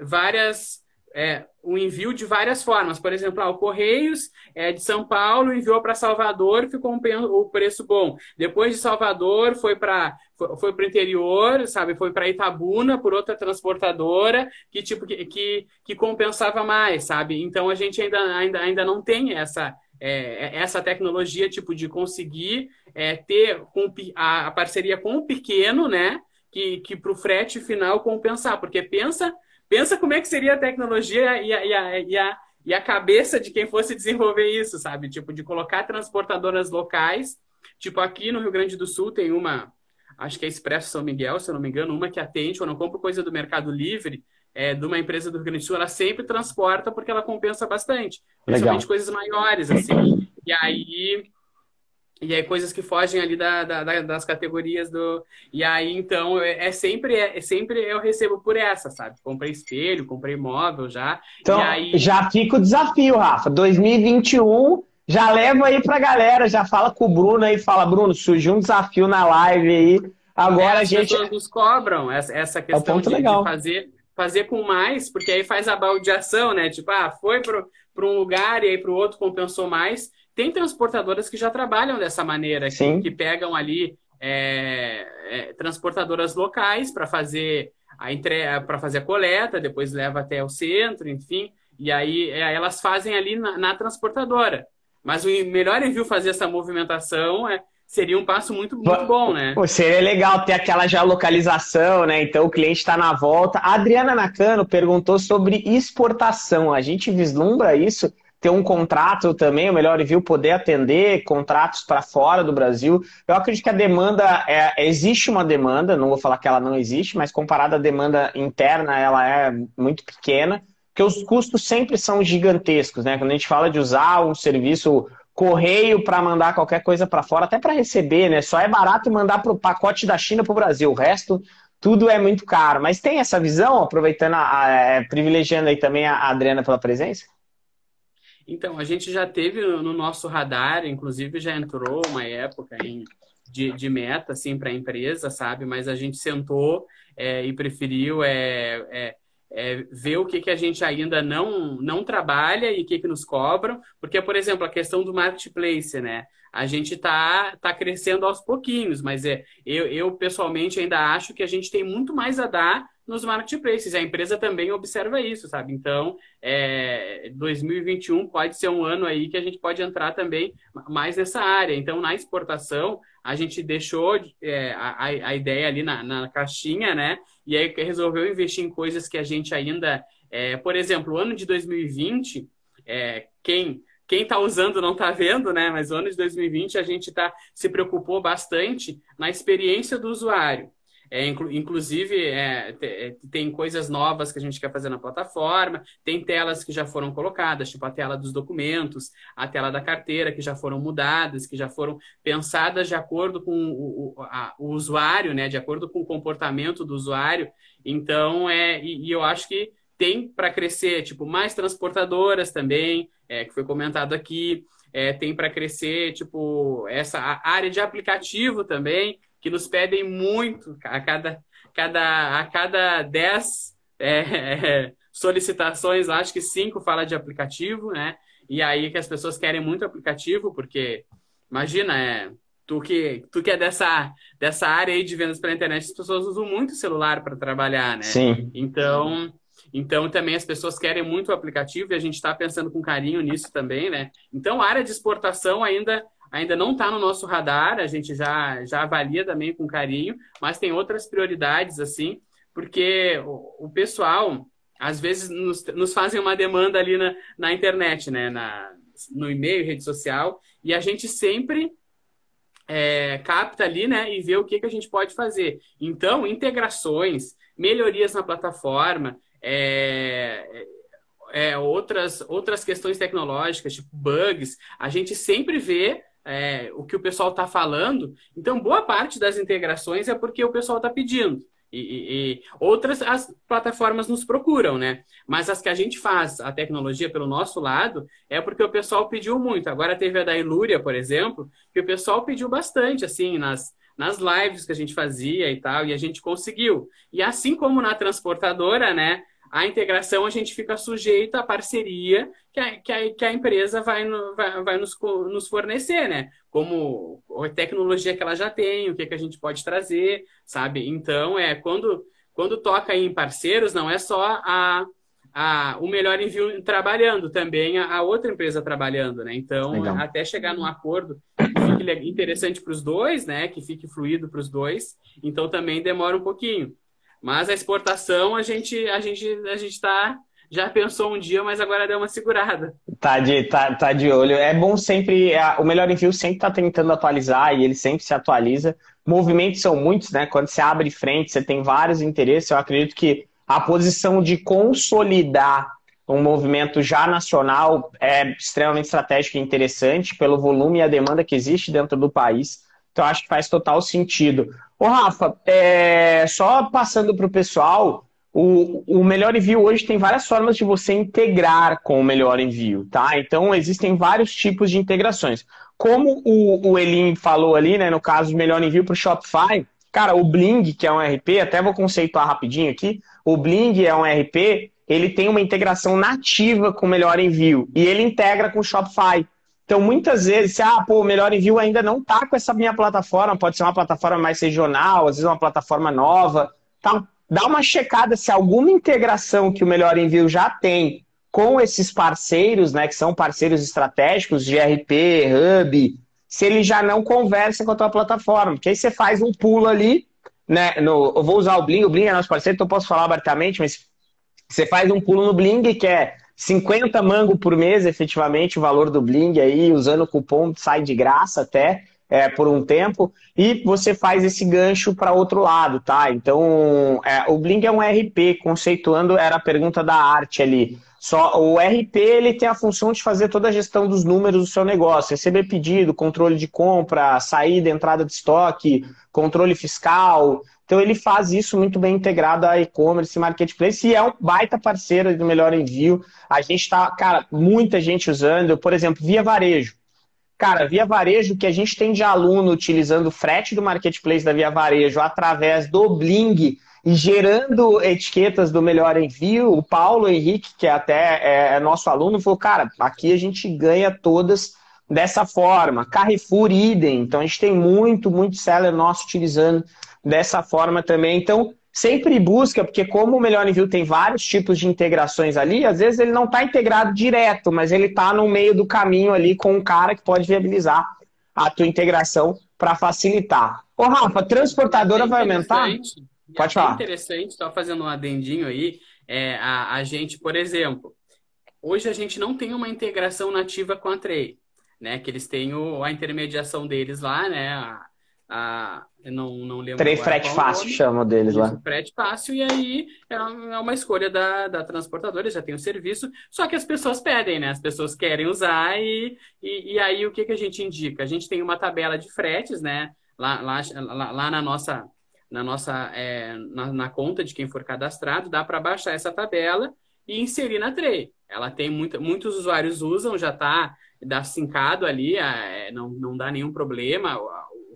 várias é, o envio de várias formas. Por exemplo, ah, o Correios é, de São Paulo enviou para Salvador, ficou um, o preço bom. Depois de Salvador foi para foi, foi o interior, sabe? Foi para Itabuna por outra transportadora que tipo que, que, que, compensava mais, sabe? Então a gente ainda, ainda, ainda não tem essa é, essa tecnologia tipo de conseguir é, ter com a, a parceria com o pequeno, né? Que, que para o frete final compensar, porque pensa Pensa como é que seria a tecnologia e a, e a, e a, e a cabeça de quem fosse desenvolver isso, sabe? Tipo, de colocar transportadoras locais. Tipo, aqui no Rio Grande do Sul tem uma, acho que é Expresso São Miguel, se eu não me engano, uma que atende, quando eu compro coisa do Mercado Livre, é, de uma empresa do Rio Grande do Sul, ela sempre transporta porque ela compensa bastante. Principalmente Legal. coisas maiores, assim. E aí e aí coisas que fogem ali da, da, das categorias do. E aí, então, é, é sempre, é, é, sempre eu recebo por essa, sabe? Comprei espelho, comprei móvel já. Então, aí... já fica o desafio, Rafa. 2021, já leva aí pra galera, já fala com o Bruno aí, fala, Bruno, surgiu um desafio na live aí. Agora é, a gente. As pessoas nos cobram essa, essa é questão é de, de, fazer, fazer com mais, porque aí faz a baldeação, né? Tipo, ah, foi para um lugar e aí para o outro compensou mais. Tem transportadoras que já trabalham dessa maneira, que, que, pegam ali é, é, transportadoras locais para fazer a entrega, para fazer a coleta, depois leva até o centro, enfim, e aí é, elas fazem ali na, na, transportadora. Mas o melhor envio fazer essa movimentação é, seria um passo muito, muito bom, né? Pô, seria legal ter aquela geolocalização, né? Então o cliente está na volta. A Adriana Nakano perguntou sobre exportação. A gente vislumbra isso? Ter um contrato também, o Melhor Envio poder atender contratos para fora do Brasil. Eu acredito que a demanda, é, existe uma demanda, não vou falar que ela não existe, mas comparada à demanda interna, ela é muito pequena, porque os custos sempre são gigantescos, né? Quando a gente fala de usar um serviço correio para mandar qualquer coisa para fora, até para receber, né? Só é barato mandar para o pacote da China para o Brasil, o resto tudo é muito caro. Mas tem essa visão, aproveitando, a, a, é, privilegiando aí também a Adriana pela presença? Então, a gente já teve no nosso radar, inclusive já entrou uma época em, de, de meta assim, para a empresa, sabe? Mas a gente sentou é, e preferiu é, é, é, ver o que, que a gente ainda não, não trabalha e o que, que nos cobram. Porque, por exemplo, a questão do marketplace, né? A gente está tá crescendo aos pouquinhos, mas é, eu, eu pessoalmente ainda acho que a gente tem muito mais a dar nos marketplaces. A empresa também observa isso, sabe? Então, é, 2021 pode ser um ano aí que a gente pode entrar também mais nessa área. Então, na exportação, a gente deixou é, a, a ideia ali na, na caixinha, né? E aí resolveu investir em coisas que a gente ainda. É, por exemplo, o ano de 2020, é, quem quem está usando não está vendo, né? Mas o ano de 2020 a gente tá, se preocupou bastante na experiência do usuário. É, inclusive, é, é, tem coisas novas que a gente quer fazer na plataforma, tem telas que já foram colocadas, tipo a tela dos documentos, a tela da carteira, que já foram mudadas, que já foram pensadas de acordo com o, o, a, o usuário, né, de acordo com o comportamento do usuário. Então, é, e, e eu acho que tem para crescer, tipo, mais transportadoras também, é, que foi comentado aqui. É, tem para crescer, tipo, essa área de aplicativo também, que nos pedem muito a cada, cada, a cada 10 é, solicitações, acho que cinco fala de aplicativo, né? E aí que as pessoas querem muito aplicativo, porque imagina, é, tu que tu que é dessa dessa área aí de vendas pela internet, as pessoas usam muito celular para trabalhar, né? Sim. Então, então também as pessoas querem muito o aplicativo e a gente está pensando com carinho nisso também, né? Então a área de exportação ainda ainda não está no nosso radar, a gente já já avalia também com carinho, mas tem outras prioridades assim, porque o, o pessoal às vezes nos, nos fazem uma demanda ali na, na internet, né? Na, no e-mail, rede social, e a gente sempre é, capta ali, né? E vê o que, que a gente pode fazer. Então, integrações, melhorias na plataforma, é, é, outras, outras questões tecnológicas, tipo bugs, a gente sempre vê é, o que o pessoal está falando. Então, boa parte das integrações é porque o pessoal está pedindo. E, e, e, outras as plataformas nos procuram, né? Mas as que a gente faz a tecnologia pelo nosso lado é porque o pessoal pediu muito. Agora teve a da Ilúria, por exemplo, que o pessoal pediu bastante, assim, nas, nas lives que a gente fazia e tal, e a gente conseguiu. E assim como na transportadora, né? A integração a gente fica sujeito à parceria que a, que a, que a empresa vai, no, vai, vai nos, nos, fornecer, né? Como a tecnologia que ela já tem, o que, que a gente pode trazer, sabe? Então, é quando, quando toca em parceiros, não é só a, a, o melhor envio trabalhando, também a, a outra empresa trabalhando, né? Então, Legal. até chegar num acordo que fique interessante para os dois, né? Que fique fluido para os dois, então também demora um pouquinho. Mas a exportação a gente a gente a gente está já pensou um dia, mas agora deu uma segurada. Tá de, tá, tá de olho. É bom sempre, o melhor envio sempre está tentando atualizar e ele sempre se atualiza. Movimentos são muitos, né? Quando você abre frente, você tem vários interesses. Eu acredito que a posição de consolidar um movimento já nacional é extremamente estratégico e interessante pelo volume e a demanda que existe dentro do país. Então, acho que faz total sentido. Ô, Rafa, é... só passando para o pessoal, o, melhor envio hoje tem várias formas de você integrar com o melhor envio, tá? Então, existem vários tipos de integrações. Como o, o Elim falou ali, né, no caso melhor envio para o Shopify, cara, o Bling, que é um RP, até vou conceituar rapidinho aqui, o Bling é um RP, ele tem uma integração nativa com o melhor envio e ele integra com o Shopify. Então, muitas vezes, ah, pô, o Melhor Envio ainda não tá com essa minha plataforma, pode ser uma plataforma mais regional, às vezes uma plataforma nova, tá? dá uma checada se alguma integração que o Melhor Envio já tem com esses parceiros, né, que são parceiros estratégicos de RP, Hub, se ele já não conversa com a tua plataforma. Porque aí você faz um pulo ali, né, no, eu vou usar o Bling, o Bling é nosso parceiro, então eu posso falar abertamente, mas você faz um pulo no Bling, que é 50 mango por mês, efetivamente, o valor do Bling aí, usando o cupom sai de graça até é, por um tempo, e você faz esse gancho para outro lado, tá? Então, é, o Bling é um RP, conceituando, era a pergunta da arte ali. Só o RP ele tem a função de fazer toda a gestão dos números do seu negócio, receber pedido, controle de compra, saída, entrada de estoque, controle fiscal, então ele faz isso muito bem integrado a e-commerce marketplace e é um baita parceiro do Melhor Envio. A gente está, cara, muita gente usando, por exemplo, via varejo. Cara, via varejo que a gente tem de aluno utilizando o frete do marketplace da Via Varejo através do Bling e gerando etiquetas do melhor envio. O Paulo Henrique, que até é, é nosso aluno, falou: cara, aqui a gente ganha todas dessa forma. Carrefour, idem. Então a gente tem muito, muito seller nosso utilizando dessa forma também. Então, sempre busca, porque como o Melhor Envio tem vários tipos de integrações ali, às vezes ele não está integrado direto, mas ele está no meio do caminho ali com um cara que pode viabilizar a tua integração para facilitar. Ô, Rafa, transportadora vai aumentar? Pode falar. É interessante, só fazendo um adendinho aí, é, a, a gente, por exemplo, hoje a gente não tem uma integração nativa com a Trey, né? Que eles têm o, a intermediação deles lá, né? A, a, eu não, não lembro. Três frete fácil nome. chama deles lá. Frete fácil, e aí é, é uma escolha da, da transportadora, já tem o serviço, só que as pessoas pedem, né? As pessoas querem usar, e, e, e aí o que, que a gente indica? A gente tem uma tabela de fretes, né? Lá, lá, lá, lá na nossa, na, nossa é, na, na conta de quem for cadastrado, dá para baixar essa tabela e inserir na tray. Ela tem muita, muitos usuários usam, já está dá sincado ali, é, não, não dá nenhum problema,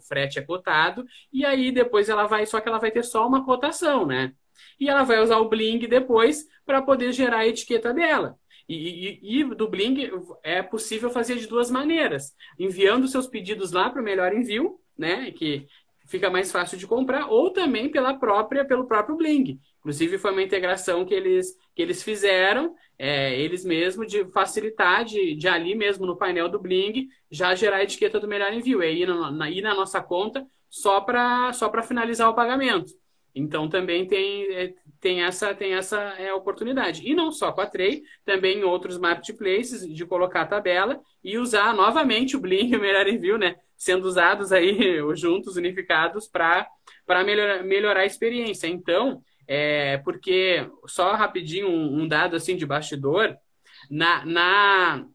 frete é cotado, e aí depois ela vai, só que ela vai ter só uma cotação, né? E ela vai usar o Bling depois para poder gerar a etiqueta dela. E, e, e, do Bling é possível fazer de duas maneiras: enviando seus pedidos lá para o melhor envio, né? Que fica mais fácil de comprar, ou também pela própria, pelo próprio Bling. Inclusive, foi uma integração que eles, que eles fizeram, é, eles mesmos, de facilitar de, de ali mesmo no painel do Bling já gerar a etiqueta do melhor envio. E ir na, na, ir na nossa conta só para só finalizar o pagamento. Então também tem, é, tem essa, tem essa é, oportunidade. E não só com a Trey, também em outros marketplaces, de colocar a tabela e usar novamente o Bling o Melhor Envio, né? Sendo usados aí juntos, unificados, para melhorar, melhorar a experiência. Então, é, porque, só rapidinho, um, um dado assim de bastidor, na, na,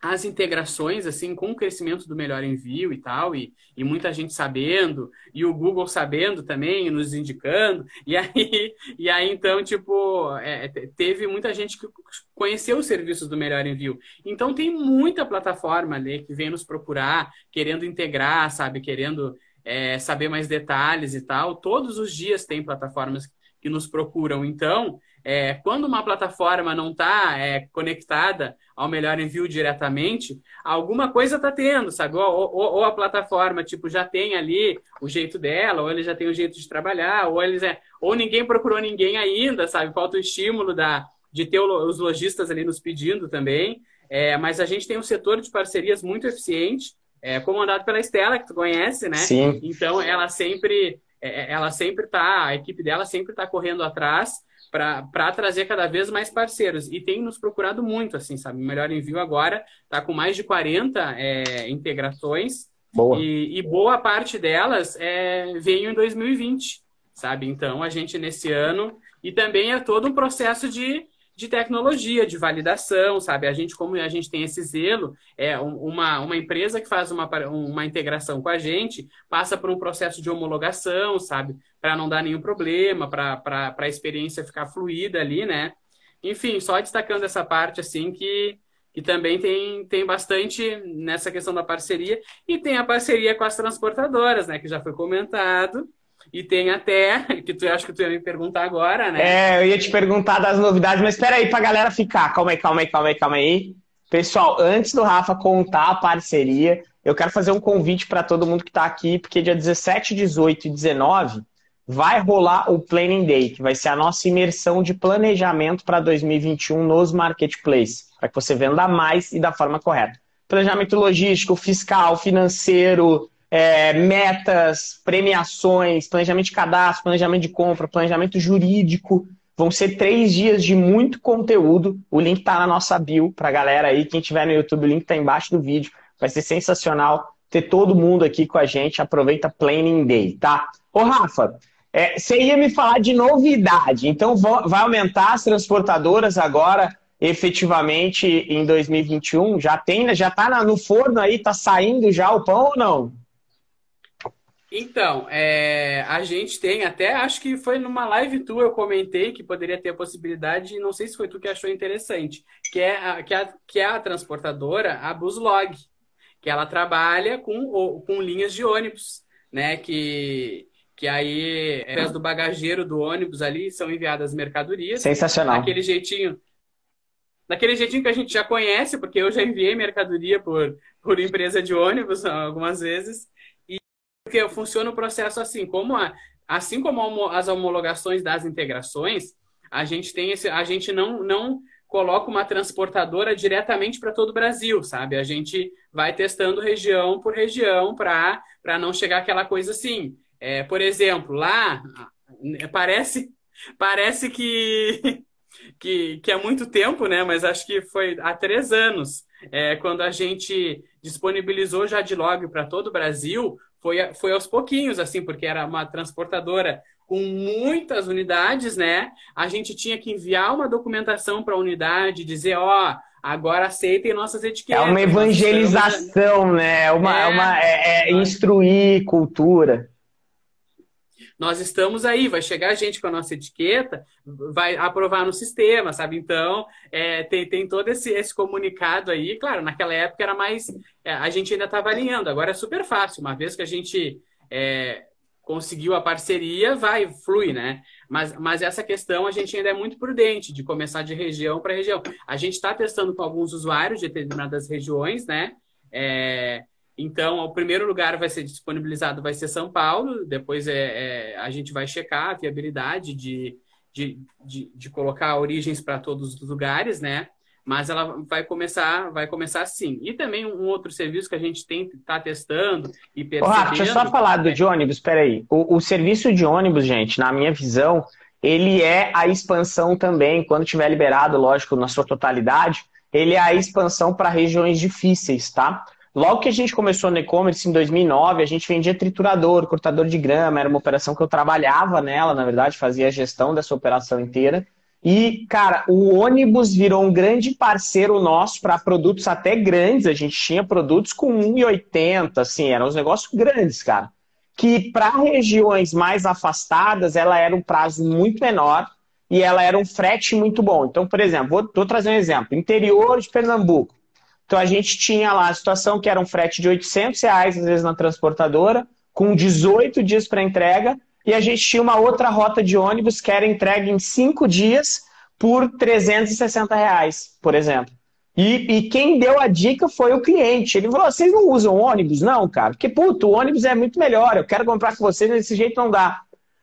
as integrações, assim, com o crescimento do melhor envio e tal, e, e muita gente sabendo, e o Google sabendo também, nos indicando, e aí, e aí então, tipo, é, teve muita gente que conheceu os serviços do melhor envio. Então, tem muita plataforma ali que vem nos procurar, querendo integrar, sabe, querendo é, saber mais detalhes e tal. Todos os dias tem plataformas que nos procuram. Então, é, quando uma plataforma não está é, conectada ao melhor envio diretamente, alguma coisa está tendo, sabe? Ou, ou, ou, a plataforma tipo já tem ali o jeito dela, ou ele já tem o jeito de trabalhar, ou eles é, ou ninguém procurou ninguém ainda, sabe? Falta o estímulo da de ter os lojistas ali nos pedindo também. É, mas a gente tem um setor de parcerias muito eficiente, é, comandado pela Estela, que tu conhece, né? Sim. Então ela sempre é, ela sempre está, a equipe dela sempre está correndo atrás para trazer cada vez mais parceiros. E tem nos procurado muito, assim, sabe? O Melhor Envio agora está com mais de 40 é, integrações. Boa. E, e, boa parte delas é, veio em 2020, sabe? Então, a gente nesse ano... E também é todo um processo de de tecnologia, de validação, sabe? A gente, como a gente tem esse zelo, é uma, uma empresa que faz uma, uma integração com a gente, passa por um processo de homologação, sabe? Para não dar nenhum problema, para a experiência ficar fluida ali, né? Enfim, só destacando essa parte, assim, que, que também tem, tem bastante nessa questão da parceria. E tem a parceria com as transportadoras, né? Que já foi comentado. E tem até, que tu acho que tu ia me perguntar agora, né? É, eu ia te perguntar das novidades, mas espera aí pra galera ficar. Calma aí, calma aí, calma aí, calma aí. Pessoal, antes do Rafa contar a parceria, eu quero fazer um convite para todo mundo que está aqui, porque dia 17, 18 e 19 vai rolar o Planning Day, que vai ser a nossa imersão de planejamento para 2021 nos marketplaces, para que você venda mais e da forma correta. Planejamento logístico, fiscal, financeiro, é, metas, premiações, planejamento de cadastro, planejamento de compra, planejamento jurídico. Vão ser três dias de muito conteúdo. O link está na nossa bio para a galera aí. Quem tiver no YouTube, o link está embaixo do vídeo. Vai ser sensacional ter todo mundo aqui com a gente. Aproveita Planning Day, tá? Ô, Rafa, é, você ia me falar de novidade. Então, vai aumentar as transportadoras agora efetivamente em 2021? Já tem, já está no forno aí, está saindo já o pão ou não? Então, é, a gente tem até, acho que foi numa live tua eu comentei que poderia ter a possibilidade, não sei se foi tu que achou interessante, que é a, que a, que é a transportadora, a Buslog, que ela trabalha com, com linhas de ônibus, né? Que, que aí, através do bagageiro do ônibus ali, são enviadas mercadorias. Sensacional. Daquele jeitinho, daquele jeitinho que a gente já conhece, porque eu já enviei mercadoria por, por empresa de ônibus algumas vezes. Porque funciona o processo assim, como a, assim como as homologações das integrações, a gente tem esse, a gente não, não coloca uma transportadora diretamente para todo o Brasil, sabe? A gente vai testando região por região para não chegar aquela coisa assim. É, por exemplo, lá parece parece que, que, que é muito tempo, né? Mas acho que foi há três anos, é, quando a gente disponibilizou já de log para todo o Brasil, foi, foi aos pouquinhos, assim, porque era uma transportadora com muitas unidades, né? A gente tinha que enviar uma documentação para a unidade, dizer, ó, oh, agora aceitem nossas etiquetas. É uma evangelização, né? É uma, é... uma é, é instruir cultura. Nós estamos aí, vai chegar gente com a nossa etiqueta, vai aprovar no sistema, sabe? Então, é, tem, tem todo esse, esse comunicado aí. Claro, naquela época era mais. É, a gente ainda estava alinhando, agora é super fácil, uma vez que a gente. É, conseguiu a parceria, vai, flui, né? Mas, mas essa questão a gente ainda é muito prudente de começar de região para região. A gente está testando com alguns usuários de determinadas regiões, né? É, então, o primeiro lugar vai ser disponibilizado vai ser São Paulo, depois é, é a gente vai checar a viabilidade de, de, de, de colocar origens para todos os lugares, né? Mas ela vai começar, vai começar assim. E também um outro serviço que a gente tem está testando e percebendo... Oh, deixa eu só falar do de ônibus, peraí. O, o serviço de ônibus, gente, na minha visão, ele é a expansão também, quando tiver liberado, lógico, na sua totalidade, ele é a expansão para regiões difíceis, tá? Logo que a gente começou no e-commerce em 2009, a gente vendia triturador, cortador de grama, era uma operação que eu trabalhava nela, na verdade, fazia a gestão dessa operação inteira. E, cara, o ônibus virou um grande parceiro nosso para produtos até grandes. A gente tinha produtos com 1,80, assim, eram uns negócios grandes, cara. Que para regiões mais afastadas, ela era um prazo muito menor e ela era um frete muito bom. Então, por exemplo, vou, vou trazer um exemplo: interior de Pernambuco. Então a gente tinha lá a situação que era um frete de 800 reais, às vezes, na transportadora, com 18 dias para entrega, e a gente tinha uma outra rota de ônibus que era entregue em 5 dias por 360 reais, por exemplo. E, e, quem deu a dica foi o cliente. Ele falou: vocês não usam ônibus? Não, cara. Porque, puto, o ônibus é muito melhor. Eu quero comprar com vocês, desse jeito não dá.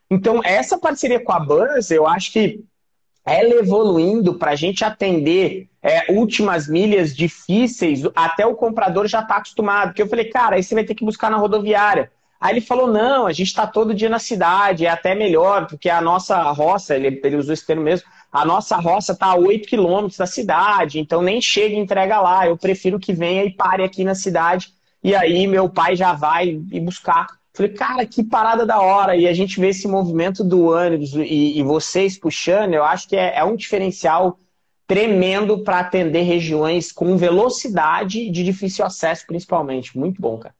Então, essa parceria com a Buzz, eu acho que ela evoluindo para a gente atender é, últimas milhas difíceis, até o comprador já está acostumado. Porque eu falei, cara, aí você vai ter que buscar na rodoviária. Aí ele falou, não, a gente está todo dia na cidade, é até melhor, porque a nossa roça, ele, ele usou esse termo mesmo, a nossa roça está a 8 quilômetros da cidade, então nem chega e entrega lá. Eu prefiro que venha e pare aqui na cidade. E aí meu pai já vai e buscar. Falei, cara, que parada da hora. E a gente vê esse movimento do ônibus e, e vocês puxando, eu acho que é, é um diferencial tremendo para atender regiões com velocidade de difícil acesso, principalmente. Muito bom, cara.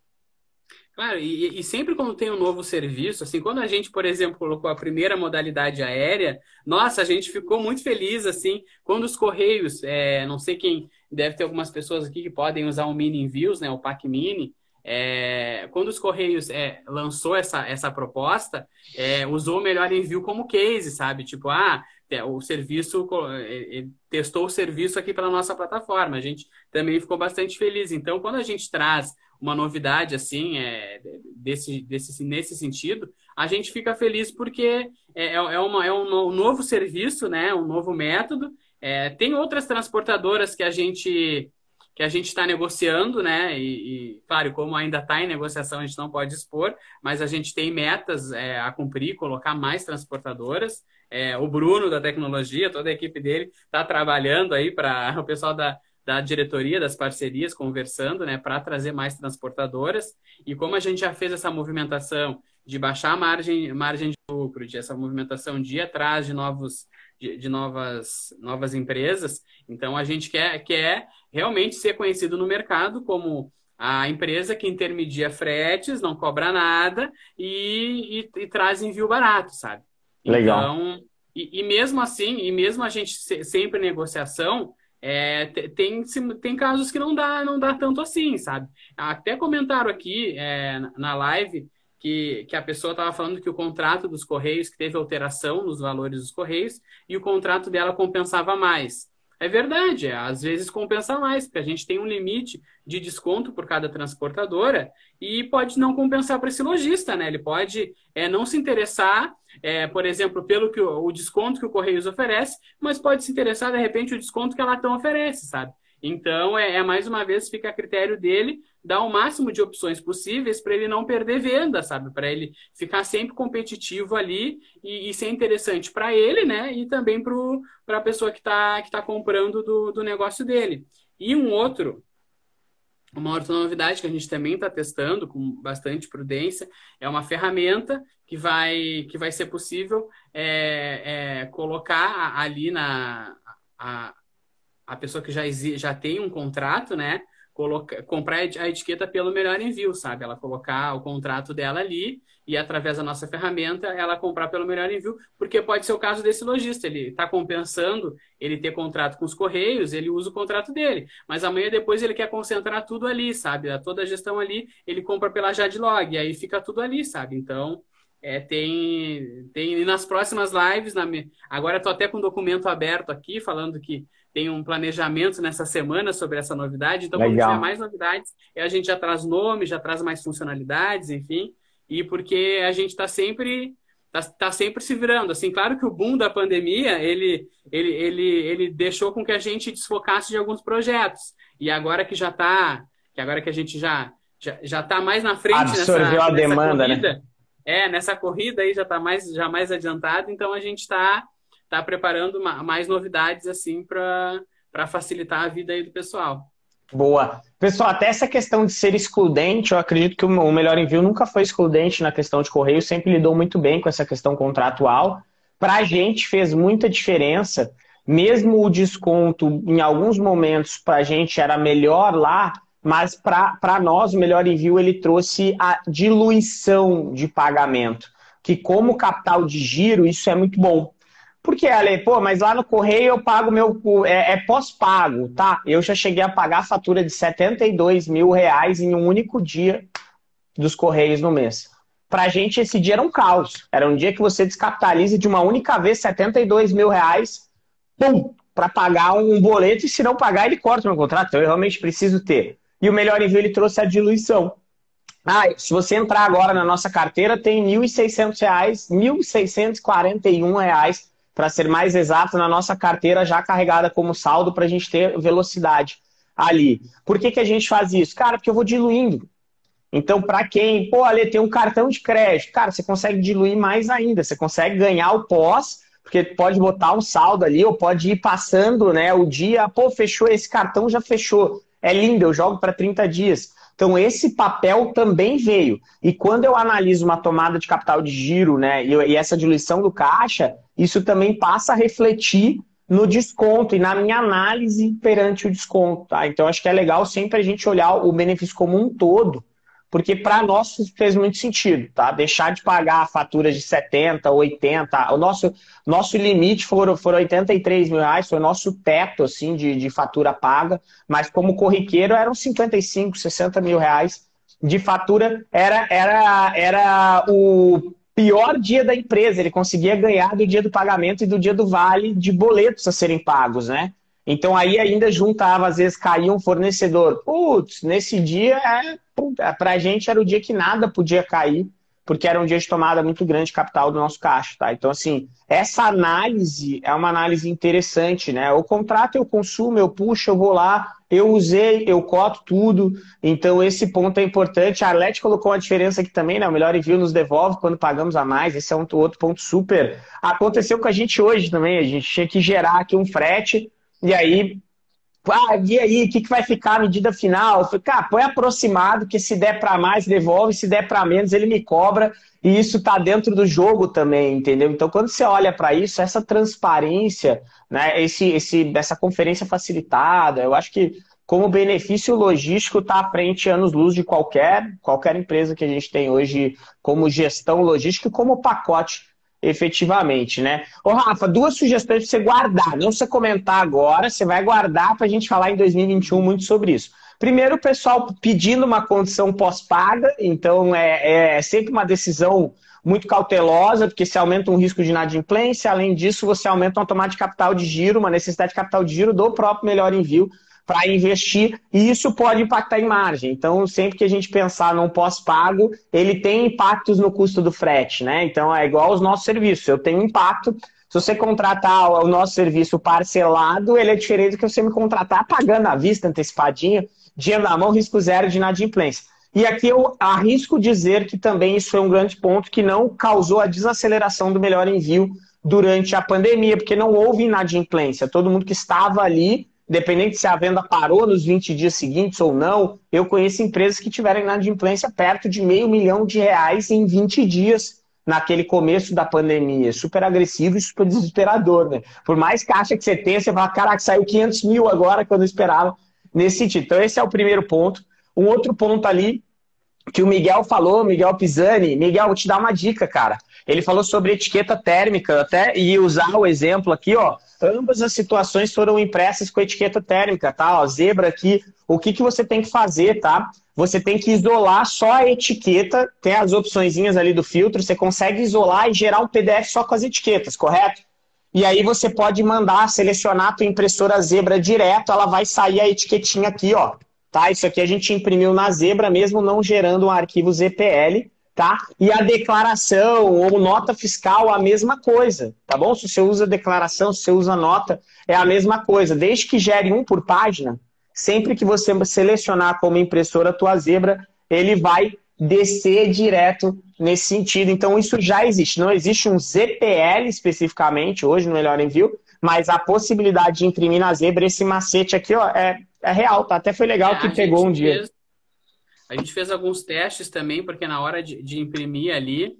Claro, e, e, sempre quando tem um novo serviço, assim, quando a gente, por exemplo, colocou a primeira modalidade aérea, nossa, a gente ficou muito feliz, assim, quando os Correios, é, não sei quem, deve ter algumas pessoas aqui que podem usar o Mini Envios, né, o PAC Mini, é, quando os Correios é, lançou essa, essa proposta, é, usou o melhor envio como case, sabe? Tipo, ah, é, o serviço, é, testou o serviço aqui pela nossa plataforma. A gente também ficou bastante feliz. Então, quando a gente traz uma novidade assim, é, desse, desse, nesse sentido, a gente fica feliz porque é, é, uma, é um novo serviço, né? um novo método. É, tem outras transportadoras que a gente que a gente está negociando, né? E, e, claro, como ainda está em negociação, a gente não pode expor, mas a gente tem metas é, a cumprir, colocar mais transportadoras. É, o Bruno da tecnologia, toda a equipe dele está trabalhando aí para o pessoal da, da diretoria, das parcerias, conversando, né, para trazer mais transportadoras. E como a gente já fez essa movimentação de baixar a margem, margem de lucro, de essa movimentação de ir atrás de novos de, de, novas, novas empresas. Então, a gente quer, quer realmente ser conhecido no mercado como a empresa que intermedia fretes, não cobra nada e, e, e traz envio barato, sabe? Legal. Então, e, e, mesmo assim, e mesmo a gente sempre em negociação, é, tem, tem casos que não dá, não dá tanto assim, sabe? Até comentaram aqui é, na live que, que a pessoa estava falando que o contrato dos Correios, que teve alteração nos valores dos Correios, e o contrato dela compensava mais. É verdade, às vezes compensa mais, porque a gente tem um limite de desconto por cada transportadora e pode não compensar para esse lojista, né? Ele pode é, não se interessar, é, por exemplo, pelo que o, o desconto que o Correios oferece, mas pode se interessar, de repente, o desconto que a Latam oferece, sabe? Então, é, é, mais uma vez, fica a critério dele dar o máximo de opções possíveis para ele não perder venda, sabe? Para ele ficar sempre competitivo ali e, e ser interessante para ele, né? E também para a pessoa que está que tá comprando do, do negócio dele. E um outro, uma outra novidade que a gente também está testando com bastante prudência é uma ferramenta que vai, que vai ser possível é, é, colocar ali na. A, a pessoa que já, já tem um contrato, né? colocar, comprar a etiqueta pelo melhor envio, sabe? Ela colocar o contrato dela ali e através da nossa ferramenta ela comprar pelo melhor envio, porque pode ser o caso desse lojista, ele está compensando ele ter contrato com os correios, ele usa o contrato dele, mas amanhã depois ele quer concentrar tudo ali, sabe? Toda a gestão ali, ele compra pela Jadlog, e aí fica tudo ali, sabe? Então, é, tem, tem e nas próximas lives, na, agora estou até com um documento aberto aqui, falando que tem um planejamento nessa semana sobre essa novidade. Então, Legal. quando tiver mais novidades, a gente já traz nome, já traz mais funcionalidades, enfim. E porque a gente está sempre tá, tá, sempre se virando. Assim, claro que o boom da pandemia ele, ele, ele, ele deixou com que a gente desfocasse de alguns projetos. E agora que já está, que agora que a gente já já, já tá mais na frente Absorveu nessa, a nessa demanda, né? corrida, né? É, nessa corrida aí já está mais já mais adiantado. Então a gente está tá preparando mais novidades assim para facilitar a vida aí do pessoal. Boa. Pessoal, até essa questão de ser excludente, eu acredito que o Melhor Envio nunca foi excludente na questão de correio, sempre lidou muito bem com essa questão contratual. Para a gente fez muita diferença, mesmo o desconto, em alguns momentos, para a gente era melhor lá, mas para nós, o Melhor Envio, ele trouxe a diluição de pagamento, que como capital de giro, isso é muito bom. Porque, Ale, pô, mas lá no correio eu pago meu. É, é pós-pago, tá? Eu já cheguei a pagar a fatura de 72 mil reais em um único dia dos correios no mês. Pra gente, esse dia era um caos. Era um dia que você descapitaliza de uma única vez 72 mil reais, pum, para pagar um boleto, e se não pagar, ele corta o meu contrato. Então eu realmente preciso ter. E o melhor envio, ele trouxe a diluição. Ah, se você entrar agora na nossa carteira, tem R$ 1.600, R$ 1.641 para ser mais exato, na nossa carteira já carregada como saldo para a gente ter velocidade ali. Por que, que a gente faz isso? Cara, porque eu vou diluindo. Então, para quem, pô, Ale, tem um cartão de crédito, cara, você consegue diluir mais ainda, você consegue ganhar o pós, porque pode botar um saldo ali, ou pode ir passando né, o dia, pô, fechou esse cartão, já fechou. É lindo, eu jogo para 30 dias. Então, esse papel também veio. E quando eu analiso uma tomada de capital de giro, né, e essa diluição do caixa, isso também passa a refletir no desconto e na minha análise perante o desconto. Tá? Então, acho que é legal sempre a gente olhar o benefício como um todo, porque para nós fez muito sentido, tá? Deixar de pagar faturas de 70, 80, o nosso, nosso limite foram, foram 83 mil reais, foi o nosso teto, assim, de, de fatura paga, mas como corriqueiro eram 55, 60 mil reais de fatura, era, era, era o pior dia da empresa, ele conseguia ganhar do dia do pagamento e do dia do vale de boletos a serem pagos, né? Então aí ainda juntava, às vezes caía um fornecedor. Putz, nesse dia, é, é para a gente era o dia que nada podia cair, porque era um dia de tomada muito grande de capital do nosso caixa, tá? Então, assim, essa análise é uma análise interessante, né? O contrato eu consumo, eu puxo, eu vou lá, eu usei, eu coto tudo. Então, esse ponto é importante. A Arlete colocou uma diferença aqui também, né? O melhor envio nos devolve quando pagamos a mais. Esse é um outro ponto super. Aconteceu com a gente hoje também. A gente tinha que gerar aqui um frete, e aí ah, e aí, o que, que vai ficar a medida final? Eu falei, cara, põe aproximado, que se der para mais, devolve, se der para menos, ele me cobra. E isso está dentro do jogo também, entendeu? Então, quando você olha para isso, essa transparência, né, esse, esse, essa conferência facilitada, eu acho que como benefício logístico está à frente anos-luz de qualquer, qualquer empresa que a gente tem hoje como gestão logística e como pacote efetivamente, né? Ô, Rafa, duas sugestões para você guardar. Não você comentar agora, você vai guardar para a gente falar em 2021 muito sobre isso. Primeiro, o pessoal pedindo uma condição pós-paga, então é, é sempre uma decisão muito cautelosa, porque você aumenta um risco de inadimplência, além disso, você aumenta uma tomada de capital de giro, uma necessidade de capital de giro do próprio melhor envio para investir e isso pode impactar em margem. Então, sempre que a gente pensar num pós-pago, ele tem impactos no custo do frete, né? Então, é igual aos nossos serviços. Eu tenho impacto. Se você contratar o nosso serviço parcelado, ele é diferente do que você me contratar pagando à vista, antecipadinho, dinheiro na mão, risco zero de inadimplência. E aqui eu arrisco dizer que também isso foi um grande ponto que não causou a desaceleração do melhor envio durante a pandemia, porque não houve inadimplência. Todo mundo que estava ali Independente se a venda parou nos 20 dias seguintes ou não, eu conheço empresas que tiveram inadimplência perto de meio milhão de reais em 20 dias naquele começo da pandemia. Super agressivo e super desesperador, né? Por mais caixa que você tenha, você fala, caraca, saiu 500 mil agora quando eu esperava. nesse sentido. Então, esse é o primeiro ponto. Um outro ponto ali que o Miguel falou, Miguel Pisani. Miguel, vou te dar uma dica, cara. Ele falou sobre etiqueta térmica, até e usar o exemplo aqui, ó. Ambas as situações foram impressas com etiqueta térmica, tá? Ó, zebra aqui. O que, que você tem que fazer, tá? Você tem que isolar só a etiqueta, tem as opções ali do filtro, você consegue isolar e gerar um PDF só com as etiquetas, correto? E aí você pode mandar selecionar a tua impressora zebra direto, ela vai sair a etiquetinha aqui, ó. Tá? Isso aqui a gente imprimiu na zebra, mesmo não gerando um arquivo ZPL, tá? E a declaração ou nota fiscal, a mesma coisa, tá bom? Se você usa declaração, se você usa nota, é a mesma coisa. Desde que gere um por página, sempre que você selecionar como impressora a tua zebra, ele vai descer direto nesse sentido. Então, isso já existe. Não existe um ZPL especificamente hoje no Melhor Envio, mas a possibilidade de imprimir na zebra, esse macete aqui, ó, é, é real, tá? Até foi legal é, que pegou um dia. Fez, a gente fez alguns testes também, porque na hora de, de imprimir ali,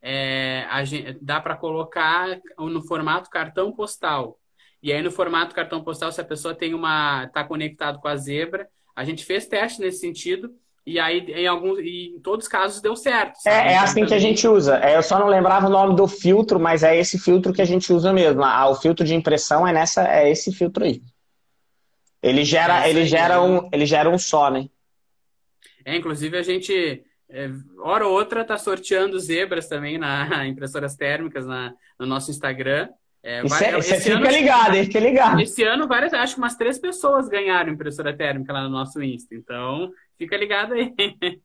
é, gente, dá para colocar no formato cartão postal. E aí, no formato cartão postal, se a pessoa tem uma. está conectado com a zebra, a gente fez teste nesse sentido e aí, em alguns, e em todos os casos, deu certo. É, é então, assim também... que a gente usa. É, eu só não lembrava o nome do filtro, mas é esse filtro que a gente usa mesmo. Ah, o filtro de impressão é nessa, é esse filtro aí. Ele gera, ele gera um, ele gera um só, né? É, inclusive a gente, é, hora ou outra, tá sorteando zebras também na impressoras térmicas na, no nosso Instagram. É, vai, é, você fica ano, ligado, fica ligado. Esse ano, várias, acho que umas três pessoas ganharam impressora térmica lá no nosso Insta. Então, fica ligado aí.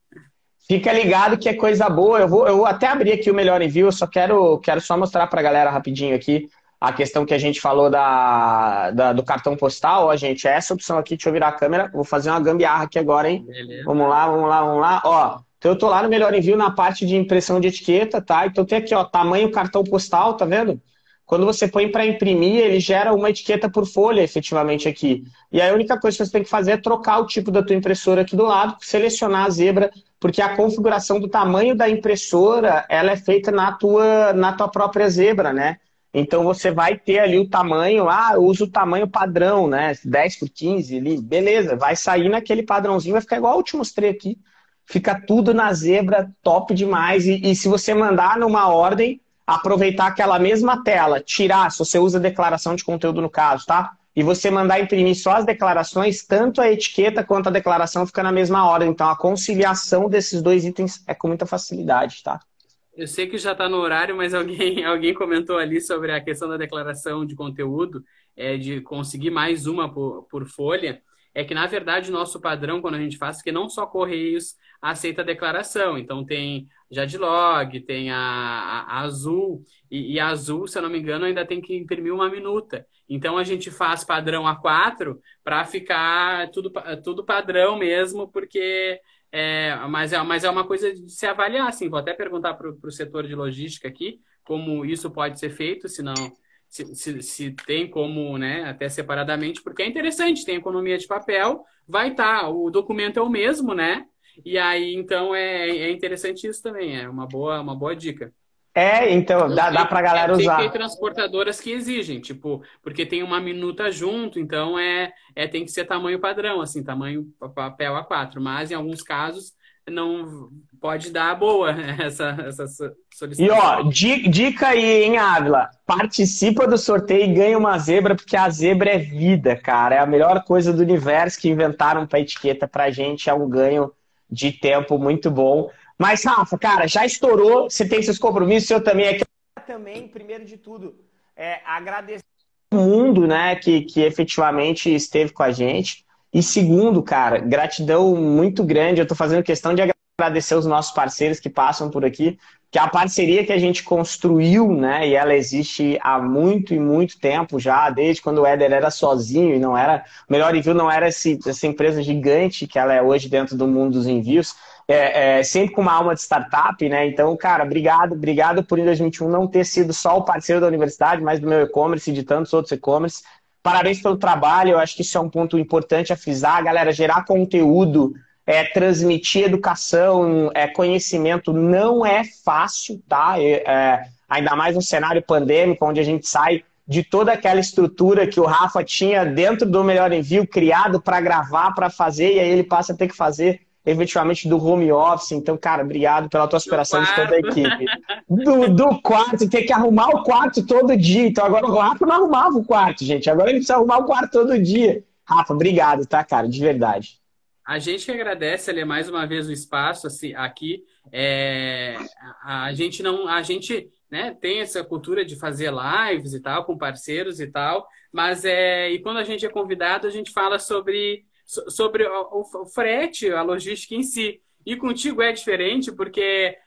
Fica ligado que é coisa boa. Eu vou, eu vou até abrir aqui o melhor envio, eu só quero, quero só mostrar para a galera rapidinho aqui a questão que a gente falou da, da, do cartão postal. Ó, gente, é essa opção aqui, deixa eu virar a câmera. Vou fazer uma gambiarra aqui agora, hein? Beleza. Vamos lá, vamos lá, vamos lá. Ó, então eu tô lá no melhor envio na parte de impressão de etiqueta, tá? Então tem aqui, ó, tamanho cartão postal, tá vendo? Quando você põe para imprimir, ele gera uma etiqueta por folha, efetivamente, aqui. E aí a única coisa que você tem que fazer é trocar o tipo da tua impressora aqui do lado, selecionar a zebra, porque a configuração do tamanho da impressora, ela é feita na tua, na tua própria zebra, né? Então você vai ter ali o tamanho, ah, eu uso o tamanho padrão, né? 10 por 15 ali, beleza, vai sair naquele padrãozinho, vai ficar igual eu te mostrei aqui. Fica tudo na zebra, top demais. E, e se você mandar numa ordem, aproveitar aquela mesma tela, tirar, se você usa declaração de conteúdo no caso, tá? E você mandar imprimir só as declarações, tanto a etiqueta quanto a declaração fica na mesma hora. Então a conciliação desses dois itens é com muita facilidade, tá? Eu sei que já está no horário, mas alguém, alguém comentou ali sobre a questão da declaração de conteúdo, é, de conseguir mais uma por, por folha é que, na verdade, o nosso padrão, quando a gente faz, é que não só Correios aceita a declaração. Então, tem Jadlog, tem a, a, a Azul, e, e, a Azul, se eu não me engano, ainda tem que imprimir uma minuta. Então, a gente faz padrão A4 para ficar tudo, tudo padrão mesmo, porque... É, mas, é, mas é uma coisa de se avaliar, assim. Vou até perguntar para o setor de logística aqui como isso pode ser feito, se não se, se, se, tem como, né, até separadamente, porque é interessante, tem economia de papel, vai estar, tá, o documento é o mesmo, né? E aí, então, é, é interessante isso também, é uma boa, uma boa dica. É, então, dá, dá pra galera usar. Tem transportadoras que exigem, tipo, porque tem uma minuta junto, então é, é tem que ser tamanho padrão, assim, tamanho papel A4. Mas em alguns casos não pode dar boa essa, essa solicitação. E ó, dica aí, hein, Ávila? Participa do sorteio e ganha uma zebra, porque a zebra é vida, cara. É a melhor coisa do universo que inventaram para etiqueta pra gente. É um ganho de tempo muito bom. Mas, Rafa, cara, já estourou. Você tem seus compromissos, eu também aqui. Também, primeiro de tudo, é, agradecer o mundo, né, que, que efetivamente esteve com a gente. E segundo, cara, gratidão muito grande. Eu estou fazendo questão de agradecer os nossos parceiros que passam por aqui, que a parceria que a gente construiu, né, e ela existe há muito e muito tempo já, desde quando o Éder era sozinho e não era, Melhor Envio não era esse, essa empresa gigante que ela é hoje dentro do mundo dos envios, é, é, sempre com uma alma de startup, né? Então, cara, obrigado, obrigado por em 2021 não ter sido só o parceiro da universidade, mas do meu e-commerce e de tantos outros e-commerce. Parabéns pelo trabalho, eu acho que isso é um ponto importante a frisar. Galera, gerar conteúdo, é, transmitir educação, é, conhecimento não é fácil, tá? É, ainda mais no cenário pandêmico, onde a gente sai de toda aquela estrutura que o Rafa tinha dentro do Melhor Envio, criado para gravar, para fazer, e aí ele passa a ter que fazer efetivamente do home office. Então, cara, obrigado pela tua superação de toda a equipe. Do, do quarto, ter que arrumar o quarto todo dia. Então, agora o Rafa não arrumava o quarto, gente. Agora ele precisa arrumar o quarto todo dia. Rafa, obrigado, tá, cara? De verdade. A gente que agradece, ali mais uma vez o espaço assim, aqui. É, a, gente não, a gente né, tem essa cultura de fazer lives e tal com parceiros e tal, mas é e quando a gente é convidado a gente fala sobre sobre o, frete, a logística em si. E contigo é diferente porque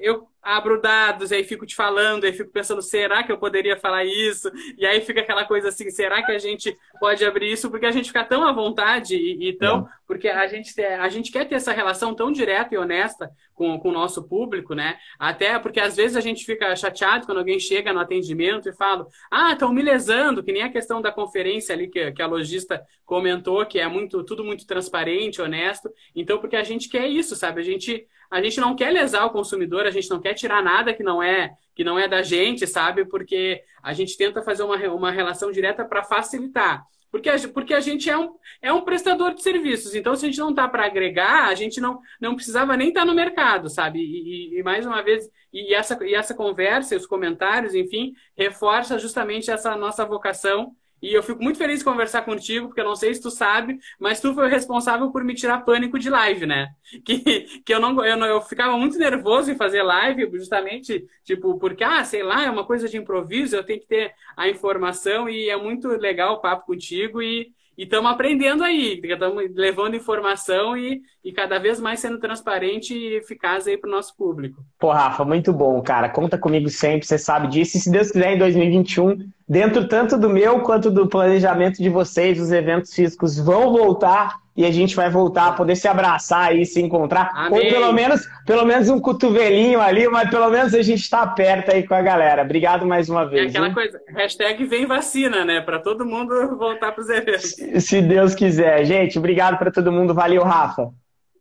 eu abro dados, aí fico te falando, aí fico pensando, será que eu poderia falar isso? E aí fica aquela coisa assim, será que a gente pode abrir isso? Porque a gente fica tão à vontade e, e tão. É. Porque a gente, a gente quer ter essa relação tão direta e honesta com, com o nosso público, né? Até porque às vezes a gente fica chateado quando alguém chega no atendimento e fala, ah, estão me lesando, que nem a questão da conferência ali que, que a lojista comentou, que é muito tudo muito transparente, honesto. Então, porque a gente quer isso, sabe? A gente a gente não quer lesar o consumidor, a gente não quer tirar nada que não é que não é da gente, sabe? Porque a gente tenta fazer uma, uma relação direta para facilitar. Porque a, porque a gente é um, é um prestador de serviços. Então, se a gente não está para agregar, a gente não, não precisava nem estar tá no mercado, sabe? E, e, e, mais uma vez, e essa, e essa conversa, os comentários, enfim, reforça justamente essa nossa vocação e eu fico muito feliz de conversar contigo, porque eu não sei se tu sabe, mas tu foi o responsável por me tirar pânico de live, né? Que, que eu, não, eu não eu ficava muito nervoso em fazer live, justamente, tipo, porque, ah, sei lá, é uma coisa de improviso, eu tenho que ter a informação e é muito legal o papo contigo e, estamos aprendendo aí, estamos levando informação e, e cada vez mais sendo transparente e eficaz aí para o nosso público. Pô, Rafa, muito bom, cara. Conta comigo sempre, você sabe disso. E se Deus quiser, em 2021, dentro tanto do meu quanto do planejamento de vocês, os eventos físicos vão voltar e a gente vai voltar a poder se abraçar e se encontrar. Amém. Ou pelo menos, pelo menos um cotovelinho ali, mas pelo menos a gente está perto aí com a galera. Obrigado mais uma vez. É aquela hein? coisa, hashtag vem vacina, né? Para todo mundo voltar para os eventos. Se, se Deus quiser. Gente, obrigado para todo mundo. Valeu, Rafa.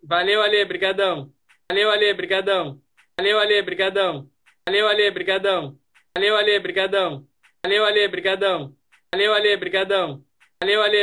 Valeu, Ale, brigadão. Valeu, Ale, brigadão. Valeu, Ale, brigadão. Valeu, Ale, brigadão. Valeu, Ale, brigadão. Valeu, Ale, brigadão. Valeu, Ale, brigadão. Valeu, Ale.